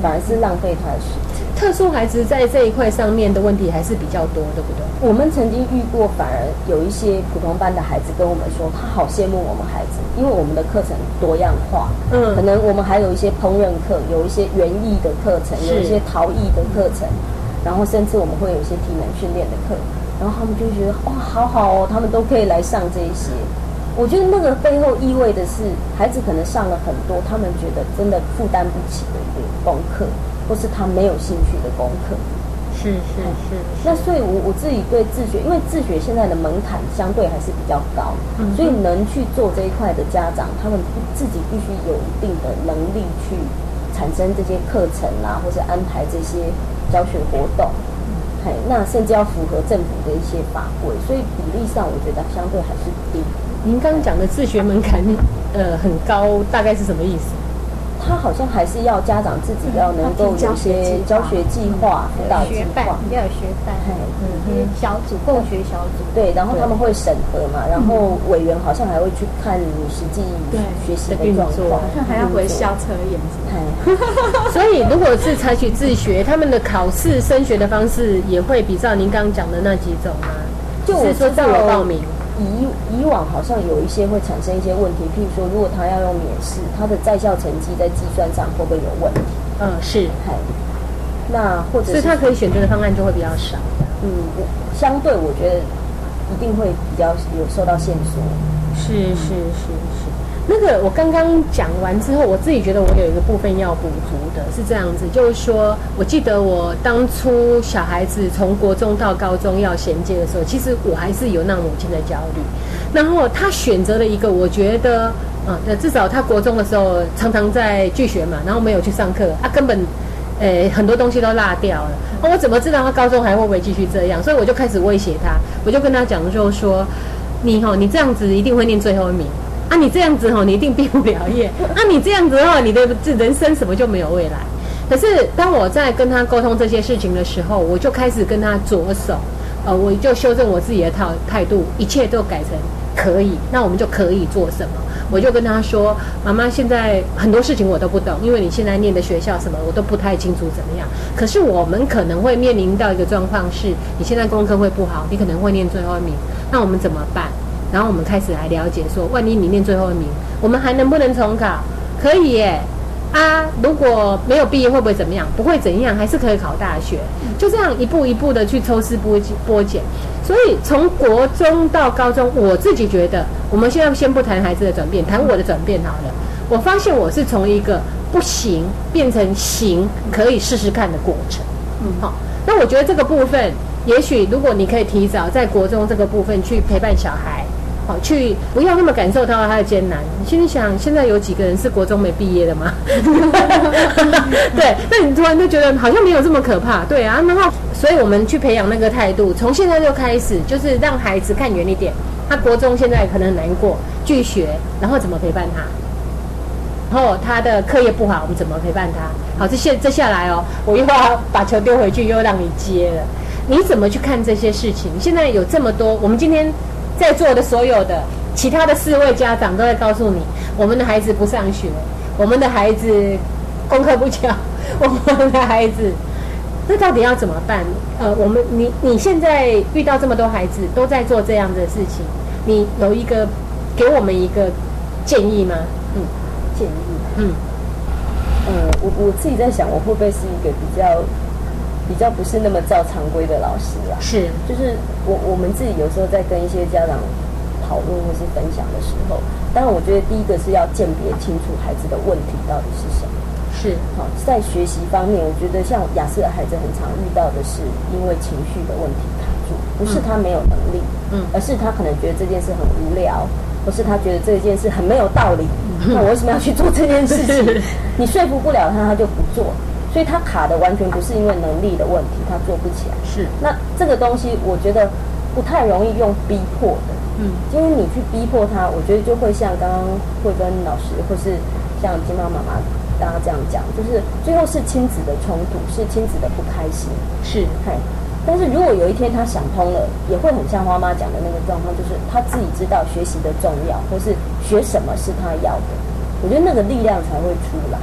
反而是浪费他的时间。特殊孩子在这一块上面的问题还是比较多，对不对？我们曾经遇过，反而有一些普通班的孩子跟我们说，他好羡慕我们孩子，因为我们的课程多样化，嗯可能我们还有一些烹饪课，有一些园艺的课程，有一些陶艺的课程，然后甚至我们会有一些体能训练的课，然后他们就觉得哇，好好哦，他们都可以来上这一些。我觉得那个背后意味的是，孩子可能上了很多他们觉得真的负担不起的一个功课，或是他没有兴趣的功课。是是是，那所以我，我自己对自学，因为自学现在的门槛相对还是比较高，嗯所以能去做这一块的家长，他们自己必须有一定的能力去产生这些课程啦，或是安排这些教学活动，嘿，那甚至要符合政府的一些法规，所以比例上我觉得相对还是低。您刚刚讲的自学门槛，呃，很高，大概是什么意思？他好像还是要家长自己要能够有一些教学计划、辅导计划，要有学伴，嘿，一些小组共学小组，对，然后他们会审核嘛，然后委员好像还会去看你实际对学习的状作况，好像还要回校测验之类的。嘿，所以，如果是采取自学，他们的考试升学的方式也会比照您刚刚讲的那几种吗？就是说自我报名，以以往好像有一些会产生一些问题，譬如说，如果他要用免试，他的在校成绩在计算上会不会有问题？嗯，是，嘿，那或者是所以他可以选择的方案就会比较少。嗯，我相对我觉得一定会比较有受到限缩。是是是是。那个我刚刚讲完之后，我自己觉得我有一个部分要补足的，是这样子，就是说我记得我当初小孩子从国中到高中要衔接的时候，其实我还是有那母亲的焦虑。然后他选择了一个，我觉得，啊，呃，至少他国中的时候常常在拒学嘛，然后没有去上课，他根本，呃，很多东西都落掉了。那我怎么知道他高中还会不会继续这样？所以我就开始威胁他，我就跟他讲，就是说，你哈、你这样子一定会念最后一名。啊，你这样子哈、你一定毕不了业。啊，你这样子的话，你的这人生什么就没有未来。可是当我在跟他沟通这些事情的时候，我就开始跟他着手，呃，我就修正我自己的态态度，一切都改成可以，那我们就可以做什么？我就跟他说，妈妈现在很多事情我都不懂，因为你现在念的学校什么我都不太清楚怎么样。可是我们可能会面临到一个状况是，你现在功课会不好，你可能会念最后一名，那我们怎么办？然后我们开始来了解说，万一你念最后一名，我们还能不能重考？可以耶。啊，如果没有毕业会不会怎么样？不会怎样，还是可以考大学。就这样一步一步的去抽丝剥剥茧。所以从国中到高中，我自己觉得，我们现在先不谈孩子的转变，谈我的转变好了。我发现我是从一个不行变成行，可以试试看的过程。嗯，好。那我觉得这个部分，也许如果你可以提早在国中这个部分去陪伴小孩。好，去不要那么感受到他的艰难。你心里想，现在有几个人是国中没毕业的吗？对，那你突然就觉得好像没有这么可怕。对啊，然后，所以我们去培养那个态度，从现在就开始，就是让孩子看远一点。他国中现在可能难过，拒学，然后怎么陪伴他？然后他的课业不好，我们怎么陪伴他？好，这些这下来哦，我又要把球丢回去，又让你接了。你怎么去看这些事情？现在有这么多，我们今天。在座的所有的其他的四位家长都在告诉你，我们的孩子不上学，我们的孩子功课不教，我们的孩子，那到底要怎么办？呃，我们你你现在遇到这么多孩子都在做这样的事情，你有一个给我们一个建议吗？嗯，建议，嗯，呃，我我自己在想，我会不会是一个比较。比较不是那么照常规的老师啦，是，就是我我们自己有时候在跟一些家长讨论或是分享的时候，当然我觉得第一个是要鉴别清楚孩子的问题到底是什么，是，好，在学习方面，我觉得像雅思的孩子很常遇到的是因为情绪的问题卡住，不是他没有能力，嗯，而是他可能觉得这件事很无聊，或是他觉得这件事很没有道理，那我为什么要去做这件事情？你说服不了他，他就不做。所以他卡的完全不是因为能力的问题，他做不起来。是，那这个东西我觉得不太容易用逼迫的。嗯，因为你去逼迫他，我觉得就会像刚刚慧跟老师，或是像金妈妈妈大家这样讲，就是最后是亲子的冲突，是亲子的不开心。是，嗨。但是如果有一天他想通了，也会很像花妈讲的那个状况，就是他自己知道学习的重要，或是学什么是他要的。我觉得那个力量才会出来。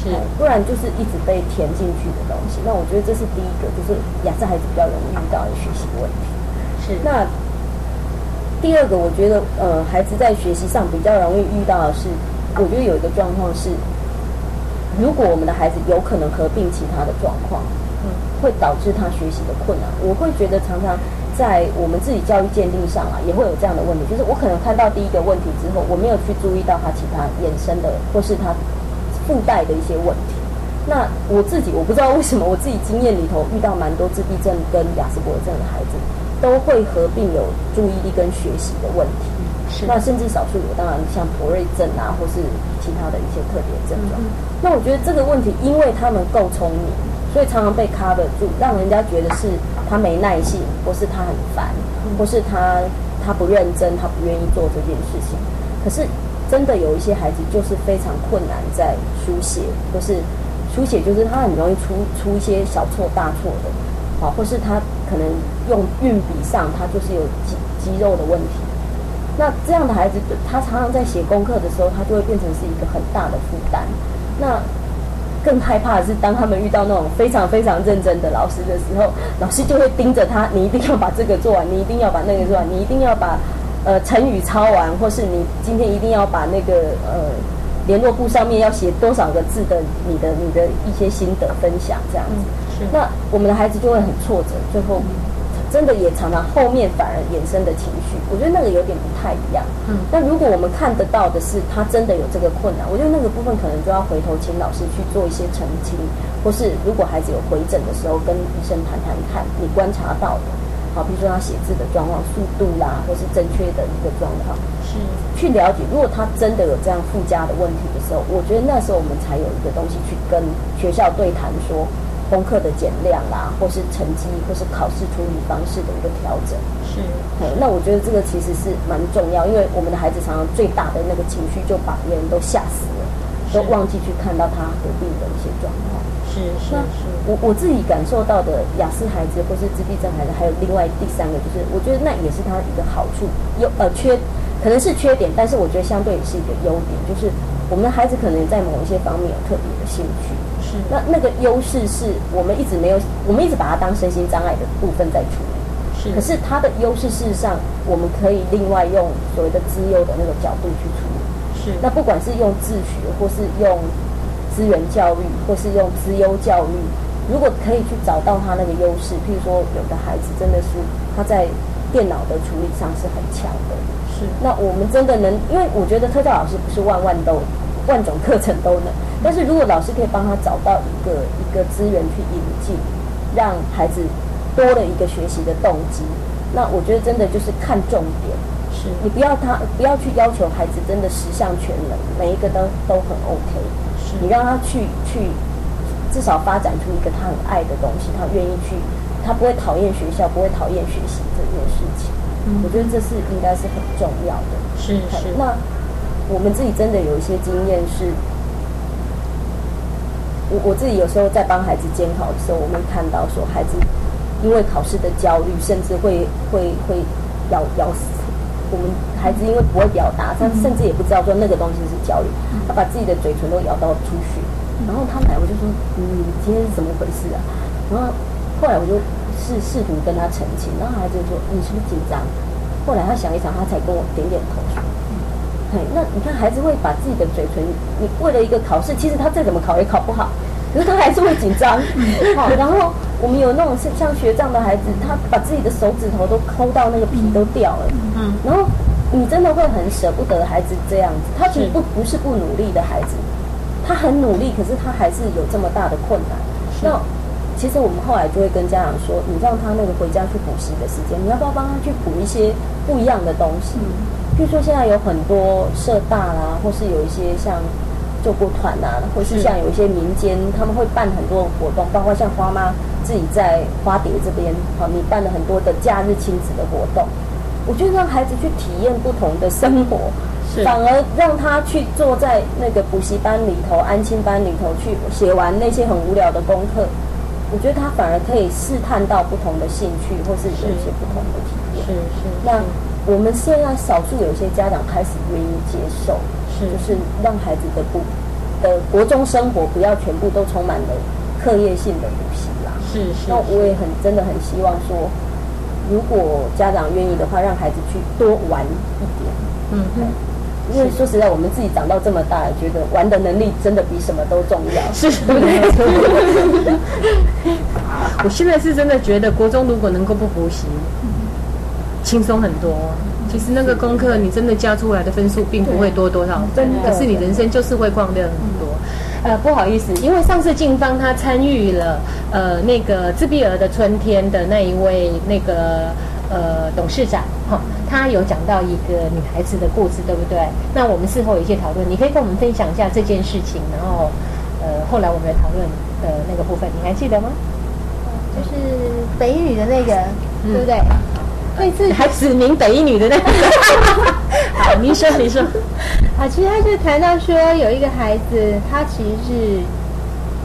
是，不然就是一直被填进去的东西。那我觉得这是第一个，就是雅思孩子比较容易遇到的学习问题。是。那第二个，我觉得呃，孩子在学习上比较容易遇到的是，我觉得有一个状况是，如果我们的孩子有可能合并其他的状况，嗯，会导致他学习的困难。我会觉得常常在我们自己教育鉴定上啊，也会有这样的问题，就是我可能看到第一个问题之后，我没有去注意到他其他衍生的，或是他。附带的一些问题，那我自己我不知道为什么我自己经验里头遇到蛮多自闭症跟雅斯伯格症的孩子，都会合并有注意力跟学习的问题。是，那甚至少数有，当然像博瑞症啊，或是其他的一些特别症状。那我觉得这个问题，因为他们够聪明，所以常常被 cover 住，让人家觉得是他没耐性，或是他很烦，或是他他不认真，他不愿意做这件事情。可是。真的有一些孩子就是非常困难在书写，或是书写就是他很容易出出一些小错大错的，好，或是他可能用运笔上他就是有肌肌肉的问题。那这样的孩子，他常常在写功课的时候，他就会变成是一个很大的负担。那更害怕的是，当他们遇到那种非常非常认真的老师的时候，老师就会盯着他，你一定要把这个做完，你一定要把那个做完，你一定要把。呃，成语抄完，或是你今天一定要把那个呃联络簿上面要写多少个字的你的你的一些心得分享这样子，是那我们的孩子就会很挫折，最后真的也常常后面反而衍生的情绪，我觉得那个有点不太一样。嗯，那如果我们看得到的是他真的有这个困难，我觉得那个部分可能就要回头请老师去做一些澄清，或是如果孩子有回诊的时候跟医生谈谈看，你观察到的。好，比如说他写字的状况、速度啦，或是正确的一个状况，是去了解。如果他真的有这样附加的问题的时候，我觉得那时候我们才有一个东西去跟学校对谈，说功课的减量啦，或是成绩，或是考试处理方式的一个调整。是，那我觉得这个其实是蛮重要，因为我们的孩子常常最大的那个情绪就把别人都吓死了，都忘记去看到他合并的一些状况。是是是，我我自己感受到的雅思孩子或是自闭症孩子，还有另外第三个，就是我觉得那也是他一个好处，有呃缺，可能是缺点，但是我觉得相对也是一个优点，就是我们的孩子可能在某一些方面有特别的兴趣。是，那那个优势是我们一直没有，我们一直把它当身心障碍的部分在处理。是，可是它的优势事实上，我们可以另外用所谓的资优的那个角度去处理。是，那不管是用自学或是用。资源教育，或是用资优教育。如果可以去找到他那个优势，譬如说有的孩子真的是他在电脑的处理上是很强的，是。那我们真的能，因为我觉得特教老师不是万万都万种课程都能，但是如果老师可以帮他找到一个一个资源去引进，让孩子多了一个学习的动机，那我觉得真的就是看重点。是你不要他不要去要求孩子真的十项全能，每一个都都很 OK。是你让他去去。至少发展出一个他很爱的东西，他愿意去，他不会讨厌学校，不会讨厌学习这件事情。嗯，我觉得这是应该是很重要的。是是。那我们自己真的有一些经验是，我我自己有时候在帮孩子监考的时候，我们看到说孩子因为考试的焦虑，甚至会会会咬咬死。我们孩子因为不会表达，他甚至也不知道说那个东西是焦虑，他把自己的嘴唇都咬到出血。然后他来，我就说：“你今天是怎么回事啊？”然后后来我就试试图跟他澄清，然后孩子就说：“你是不是紧张？”后来他想一想，他才跟我点点头说：“嘿，那你看孩子会把自己的嘴唇，你为了一个考试，其实他再怎么考也考不好，可是他还是会紧张。好，然后我们有那种像学长的孩子，他把自己的手指头都抠到那个皮都掉了。嗯，然后你真的会很舍不得孩子这样子，他其实不不是不努力的孩子。”他很努力，可是他还是有这么大的困难。那其实我们后来就会跟家长说，你让他那个回家去补习的时间，你要不要帮他去补一些不一样的东西？譬如说现在有很多社大啦，或是有一些像救国团啊，或是像有一些民间，他们会办很多活动，包括像花妈自己在花蝶这边，好，你办了很多的假日亲子的活动。我觉得让孩子去体验不同的生活。反而让他去坐在那个补习班里头、安亲班里头去写完那些很无聊的功课，我觉得他反而可以试探到不同的兴趣，或是有一些不同的体验。是是。那我们现在少数有些家长开始愿意接受，是就是让孩子的不的国中生活不要全部都充满了课业性的补习啦。是是。那我也很真的很希望说，如果家长愿意的话，让孩子去多玩一点。嗯哼。因为说实在，我们自己长到这么大，觉得玩的能力真的比什么都重要，是 对不对？我现在是真的觉得，国中如果能够不补习，轻松很多。其实那个功课，你真的加出来的分数并不会多多少，真的。可是你人生就是会旷掉很多。呃，不好意思，因为上次静芳她参与了呃那个自闭儿的春天的那一位那个。呃，董事长哈，他有讲到一个女孩子的故事，对不对？那我们事后有一些讨论，你可以跟我们分享一下这件事情，然后呃，后来我们的讨论的那个部分，你还记得吗？就是北一女的那个，对不对？那次还指名北一女的那个。好，您说，您说。啊，其实他就谈到说，有一个孩子，他其实是。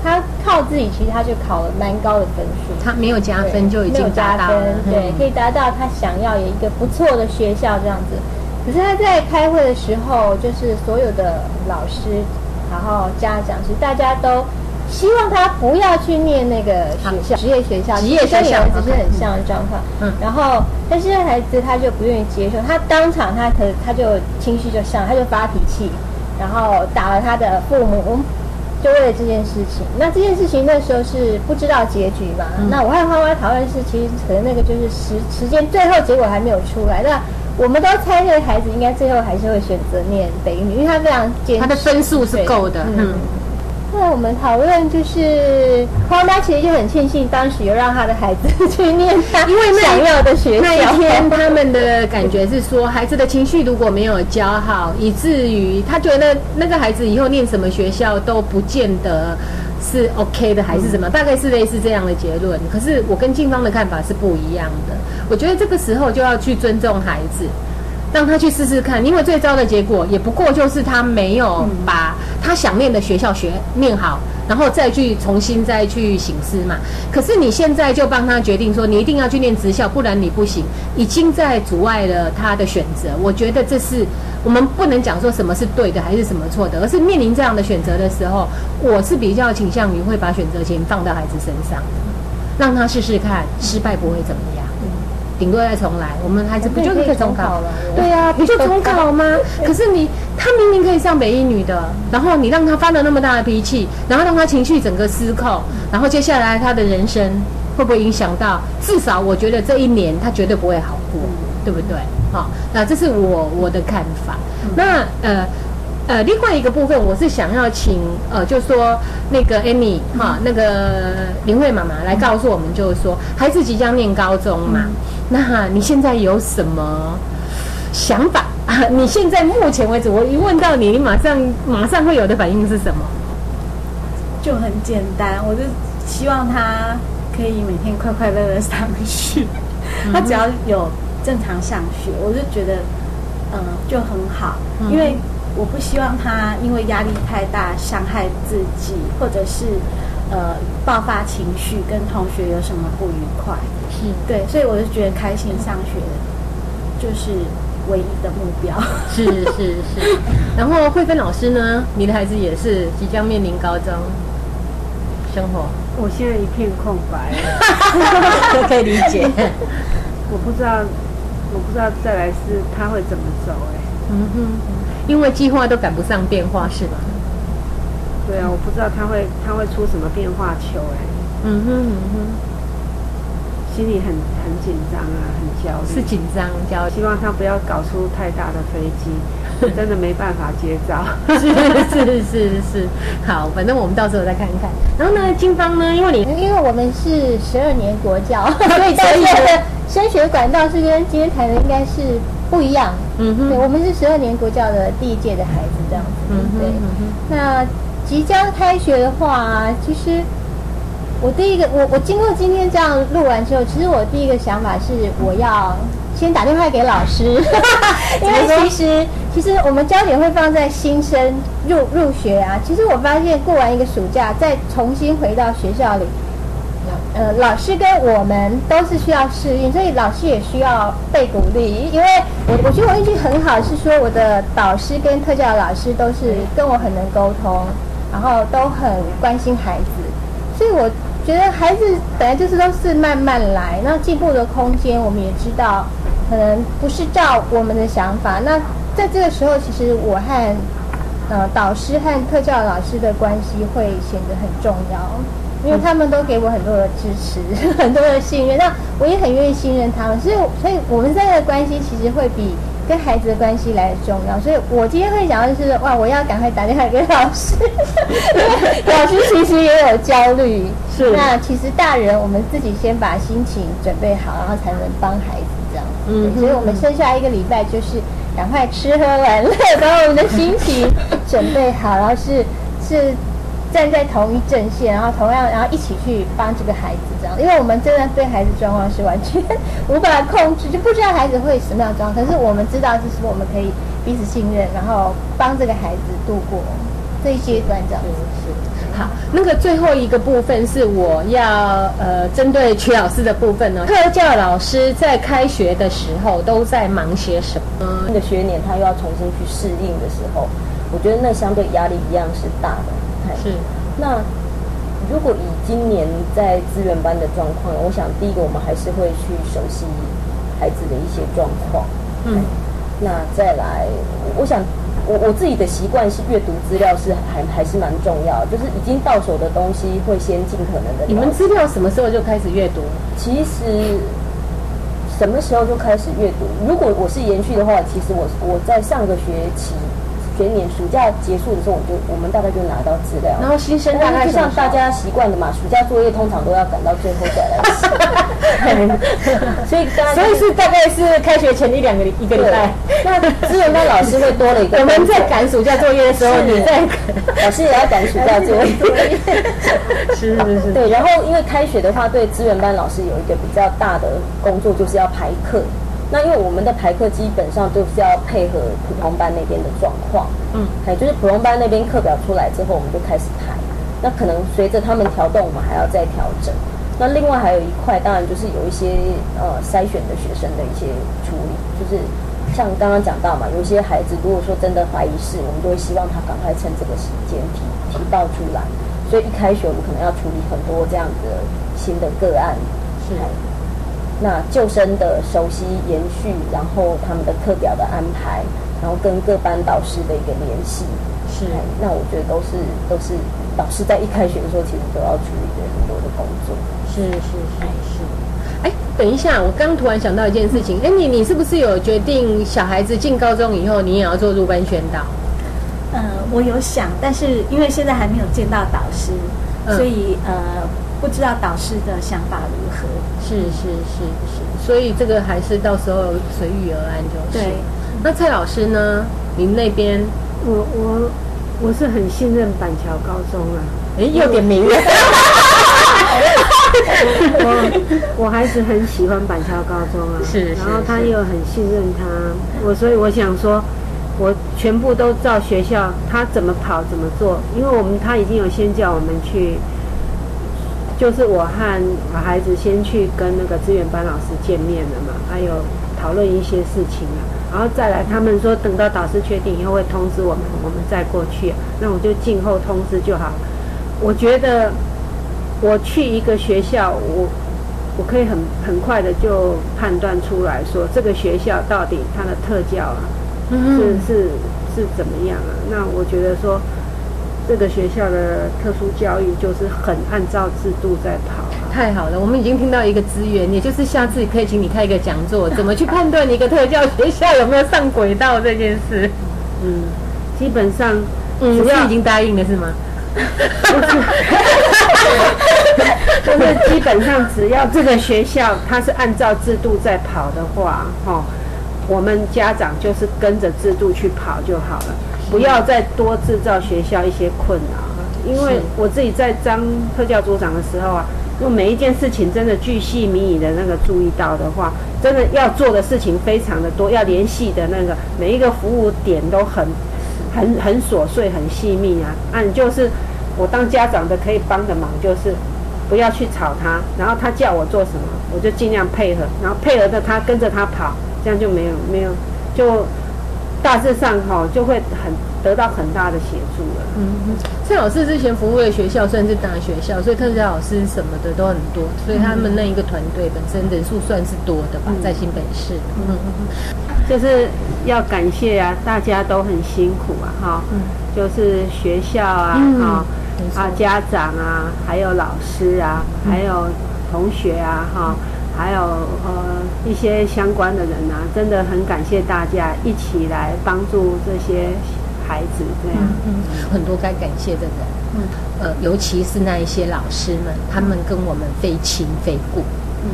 他靠自己，其实他就考了蛮高的分数。他没有加分就已经达到，对，可以达到他想要有一个不错的学校这样子。可是他在开会的时候，就是所有的老师，然后家长，其实大家都希望他不要去念那个学校，职业学校，职业学校只是很像的状况。嗯，然后但是那孩子他就不愿意接受，他当场他可他就情绪就上，他就发脾气，然后打了他的父母。就为了这件事情，那这件事情那时候是不知道结局嘛？那我和花花讨论是，其实可能那个就是时时间，最后结果还没有出来。那我们都猜这个孩子应该最后还是会选择念北语，因为他非常坚，他的分数是够的。嗯。那我们讨论就是，花妈其实就很庆幸当时有让她的孩子去念他 因为想要的学校。那一天他们的感觉是说，孩子的情绪如果没有教好，以至于他觉得那个孩子以后念什么学校都不见得是 OK 的，还是什么？大概是类似这样的结论。可是我跟静芳的看法是不一样的。我觉得这个时候就要去尊重孩子。让他去试试看，因为最糟的结果也不过就是他没有把他想念的学校学念好，然后再去重新再去醒思嘛。可是你现在就帮他决定说，你一定要去念职校，不然你不行，已经在阻碍了他的选择。我觉得这是我们不能讲说什么是对的还是什么错的，而是面临这样的选择的时候，我是比较倾向于会把选择权放到孩子身上，让他试试看，失败不会怎么样。顶多再重来。我们孩子不就是可以重考了？对呀，不就重考吗？可是你他明明可以上北一女的，然后你让他发了那么大的脾气，然后让他情绪整个失控，然后接下来他的人生会不会影响到？至少我觉得这一年他绝对不会好过，对不对？好，那这是我我的看法。那呃。呃，另外一个部分，我是想要请呃，就说那个 Amy 哈，那个林慧妈妈来告诉我们，就是说孩子即将念高中嘛，那你现在有什么想法啊？你现在目前为止，我一问到你，你马上马上会有的反应是什么？就很简单，我就希望他可以每天快快乐乐上学，他只要有正常上学，我就觉得嗯就很好，因为。我不希望他因为压力太大伤害自己，或者是呃爆发情绪，跟同学有什么不愉快。是对，所以我就觉得开心上学就是唯一的目标。是是是。然后慧芬老师呢？你的孩子也是即将面临高中生活。我现在一片空白，都 可以理解。我不知道，我不知道再来是他会怎么走哎。嗯哼。因为计划都赶不上变化，是吧？对啊，我不知道他会他会出什么变化球哎。嗯哼嗯哼，心里很很紧张啊，很焦虑。是紧张焦，希望他不要搞出太大的飞机，真的没办法接招。是是是是，好，反正我们到时候再看看。然后呢，金芳呢？因为你因为我们是十二年国教，所以大家的升学管道是跟今天谈的应该是。不一样，嗯哼，对，我们是十二年国教的第一届的孩子，这样子，嗯对。那即将开学的话，其实我第一个，我我经过今天这样录完之后，其实我第一个想法是，我要先打电话给老师，因为其实其实我们焦点会放在新生入入学啊。其实我发现过完一个暑假，再重新回到学校里。呃，老师跟我们都是需要适应，所以老师也需要被鼓励。因为我我觉得我运气很好，是说我的导师跟特教老师都是跟我很能沟通，然后都很关心孩子。所以我觉得孩子本来就是都是慢慢来，那进步的空间我们也知道，可能不是照我们的想法。那在这个时候，其实我和呃导师和特教老师的关系会显得很重要。因为他们都给我很多的支持，很多的信任，那我也很愿意信任他们，所以，所以我们三个的关系其实会比跟孩子的关系来的重要。所以我今天会讲的是，哇，我要赶快打电话给老师，因 为老师其实也有焦虑。是。那其实大人，我们自己先把心情准备好，然后才能帮孩子这样。嗯。所以我们剩下一个礼拜就是赶快吃喝玩乐，把我们的心情准备好，然后是是。站在同一阵线，然后同样，然后一起去帮这个孩子，这样，因为我们真的对孩子状况是完全 无法控制，就不知道孩子会什么样状况。可是我们知道，就是我们可以彼此信任，然后帮这个孩子度过这一阶段，这样。是是。好，那个最后一个部分是我要呃针对曲老师的部分呢。特教老师在开学的时候都在忙些什么？那个学年他又要重新去适应的时候，我觉得那相对压力一样是大的。是，那如果以今年在资源班的状况，我想第一个我们还是会去熟悉孩子的一些状况。嗯，那再来，我想我我自己的习惯是阅读资料是还还是蛮重要，就是已经到手的东西会先尽可能的。你们资料什么时候就开始阅读？其实什么时候就开始阅读？如果我是延续的话，其实我我在上个学期。学年暑假结束的时候，我就我们大概就拿到资料。然后新生大概就像大家习惯的嘛，暑假作业通常都要赶到最后再来写。所以所以是大概是开学前一两个一个礼拜。那资源班老师会多了一个。我们在赶暑假作业的时候，你在老师也要赶暑假作业。是是是。对，然后因为开学的话，对资源班老师有一个比较大的工作，就是要排课。那因为我们的排课基本上就是要配合普通班那边的状况，嗯，还就是普通班那边课表出来之后，我们就开始排。那可能随着他们调动，我们还要再调整。那另外还有一块，当然就是有一些呃筛选的学生的一些处理，就是像刚刚讲到嘛，有一些孩子如果说真的怀疑是，我们都会希望他赶快趁这个时间提提报出来。所以一开学我们可能要处理很多这样的新的个案，是。那救生的熟悉延续，然后他们的课表的安排，然后跟各班导师的一个联系，是。那我觉得都是都是导师在一开学的时候，其实都要处理的很多的工作。是是是是。哎，等一下，我刚突然想到一件事情。哎，你你是不是有决定小孩子进高中以后，你也要做入班宣导？嗯，我有想，但是因为现在还没有见到导师，所以呃。不知道导师的想法如何？是是是是，所以这个还是到时候随遇而安就是。对。那蔡老师呢？您那边？我我我是很信任板桥高中啊。哎，又点名了。我我孩子很喜欢板桥高中啊。是。然后他又很信任他，我所以我想说，我全部都照学校他怎么跑怎么做，因为我们他已经有先叫我们去。就是我和我孩子先去跟那个资源班老师见面了嘛，还有讨论一些事情啊，然后再来他们说等到导师确定以后会通知我们，我们再过去，那我就静候通知就好。我觉得我去一个学校，我我可以很很快的就判断出来说这个学校到底它的特教啊是是是怎么样啊？那我觉得说。这个学校的特殊教育就是很按照制度在跑，太好了！我们已经听到一个资源，也就是下次可以请你开一个讲座，怎么去判断一个特教学校有没有上轨道这件事。嗯，基本上，嗯，是已经答应了是吗？就是基本上只要这个学校它是按照制度在跑的话，哈，我们家长就是跟着制度去跑就好了。不要再多制造学校一些困扰，因为我自己在当特教组长的时候啊，如果每一件事情真的巨细靡遗的那个注意到的话，真的要做的事情非常的多，要联系的那个每一个服务点都很很很琐碎、很细密啊。按就是我当家长的可以帮的忙，就是不要去吵他，然后他叫我做什么，我就尽量配合，然后配合着他跟着他跑，这样就没有没有就。大致上哈就会很得到很大的协助了。嗯，蔡老师之前服务的学校算是大学校，所以特教老师什么的都很多，所以他们那一个团队本身人数算是多的吧，在新北市。嗯嗯嗯，就是要感谢啊，大家都很辛苦啊，哈，就是学校啊，哈，啊家长啊，还有老师啊，还有同学啊，哈。还有呃一些相关的人呐，真的很感谢大家一起来帮助这些孩子，这样，嗯，很多该感谢的人，嗯，呃，尤其是那一些老师们，他们跟我们非亲非故，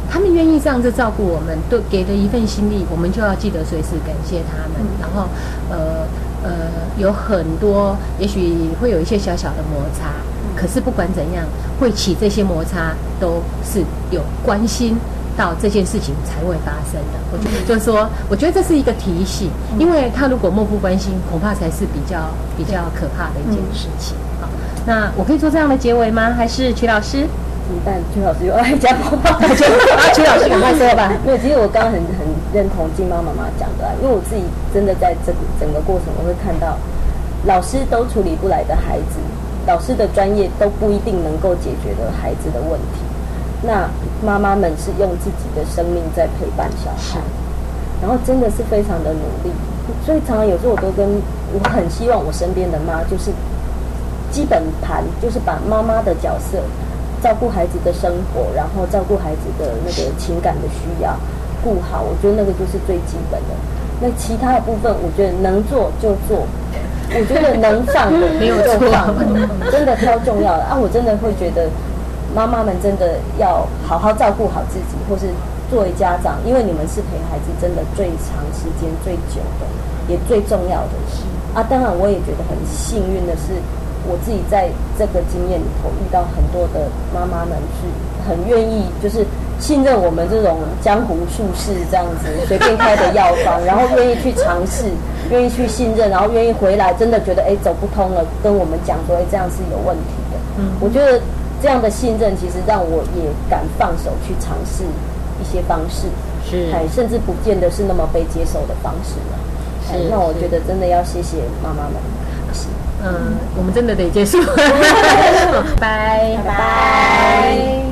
他们愿意这样子照顾我们，都给了一份心力，我们就要记得随时感谢他们。然后，呃呃，有很多也许会有一些小小的摩擦，可是不管怎样，会起这些摩擦都是有关心。到这件事情才会发生的，我觉得就是说，我觉得这是一个提醒，因为他如果漠不关心，恐怕才是比较比较可怕的一件事情。好，那我可以做这样的结尾吗？还是曲老师？但曲老师又爱讲话，曲老师赶快说吧。因为其实我刚刚很很认同金妈妈妈讲的，因为我自己真的在这整个过程，我会看到老师都处理不来的孩子，老师的专业都不一定能够解决的孩子的问题。那妈妈们是用自己的生命在陪伴小孩，然后真的是非常的努力，所以常常有时候我都跟我很希望我身边的妈就是基本盘，就是把妈妈的角色照顾孩子的生活，然后照顾孩子的那个情感的需要顾好，我觉得那个就是最基本的。那其他的部分，我觉得能做就做，我觉得能放的没 有就放，真的挑重要的啊！我真的会觉得。妈妈们真的要好好照顾好自己，或是作为家长，因为你们是陪孩子真的最长时间、最久的，也最重要的是啊。当然，我也觉得很幸运的是，我自己在这个经验里头遇到很多的妈妈们是很愿意，就是信任我们这种江湖术士这样子随便开的药方，然后愿意去尝试，愿意去信任，然后愿意回来，真的觉得哎走不通了，跟我们讲说哎这样是有问题的。嗯，我觉得。这样的信任，其实让我也敢放手去尝试一些方式，是，哎，甚至不见得是那么被接受的方式了。是，那我觉得真的要谢谢妈妈们。嗯，我们真的得结束。拜拜。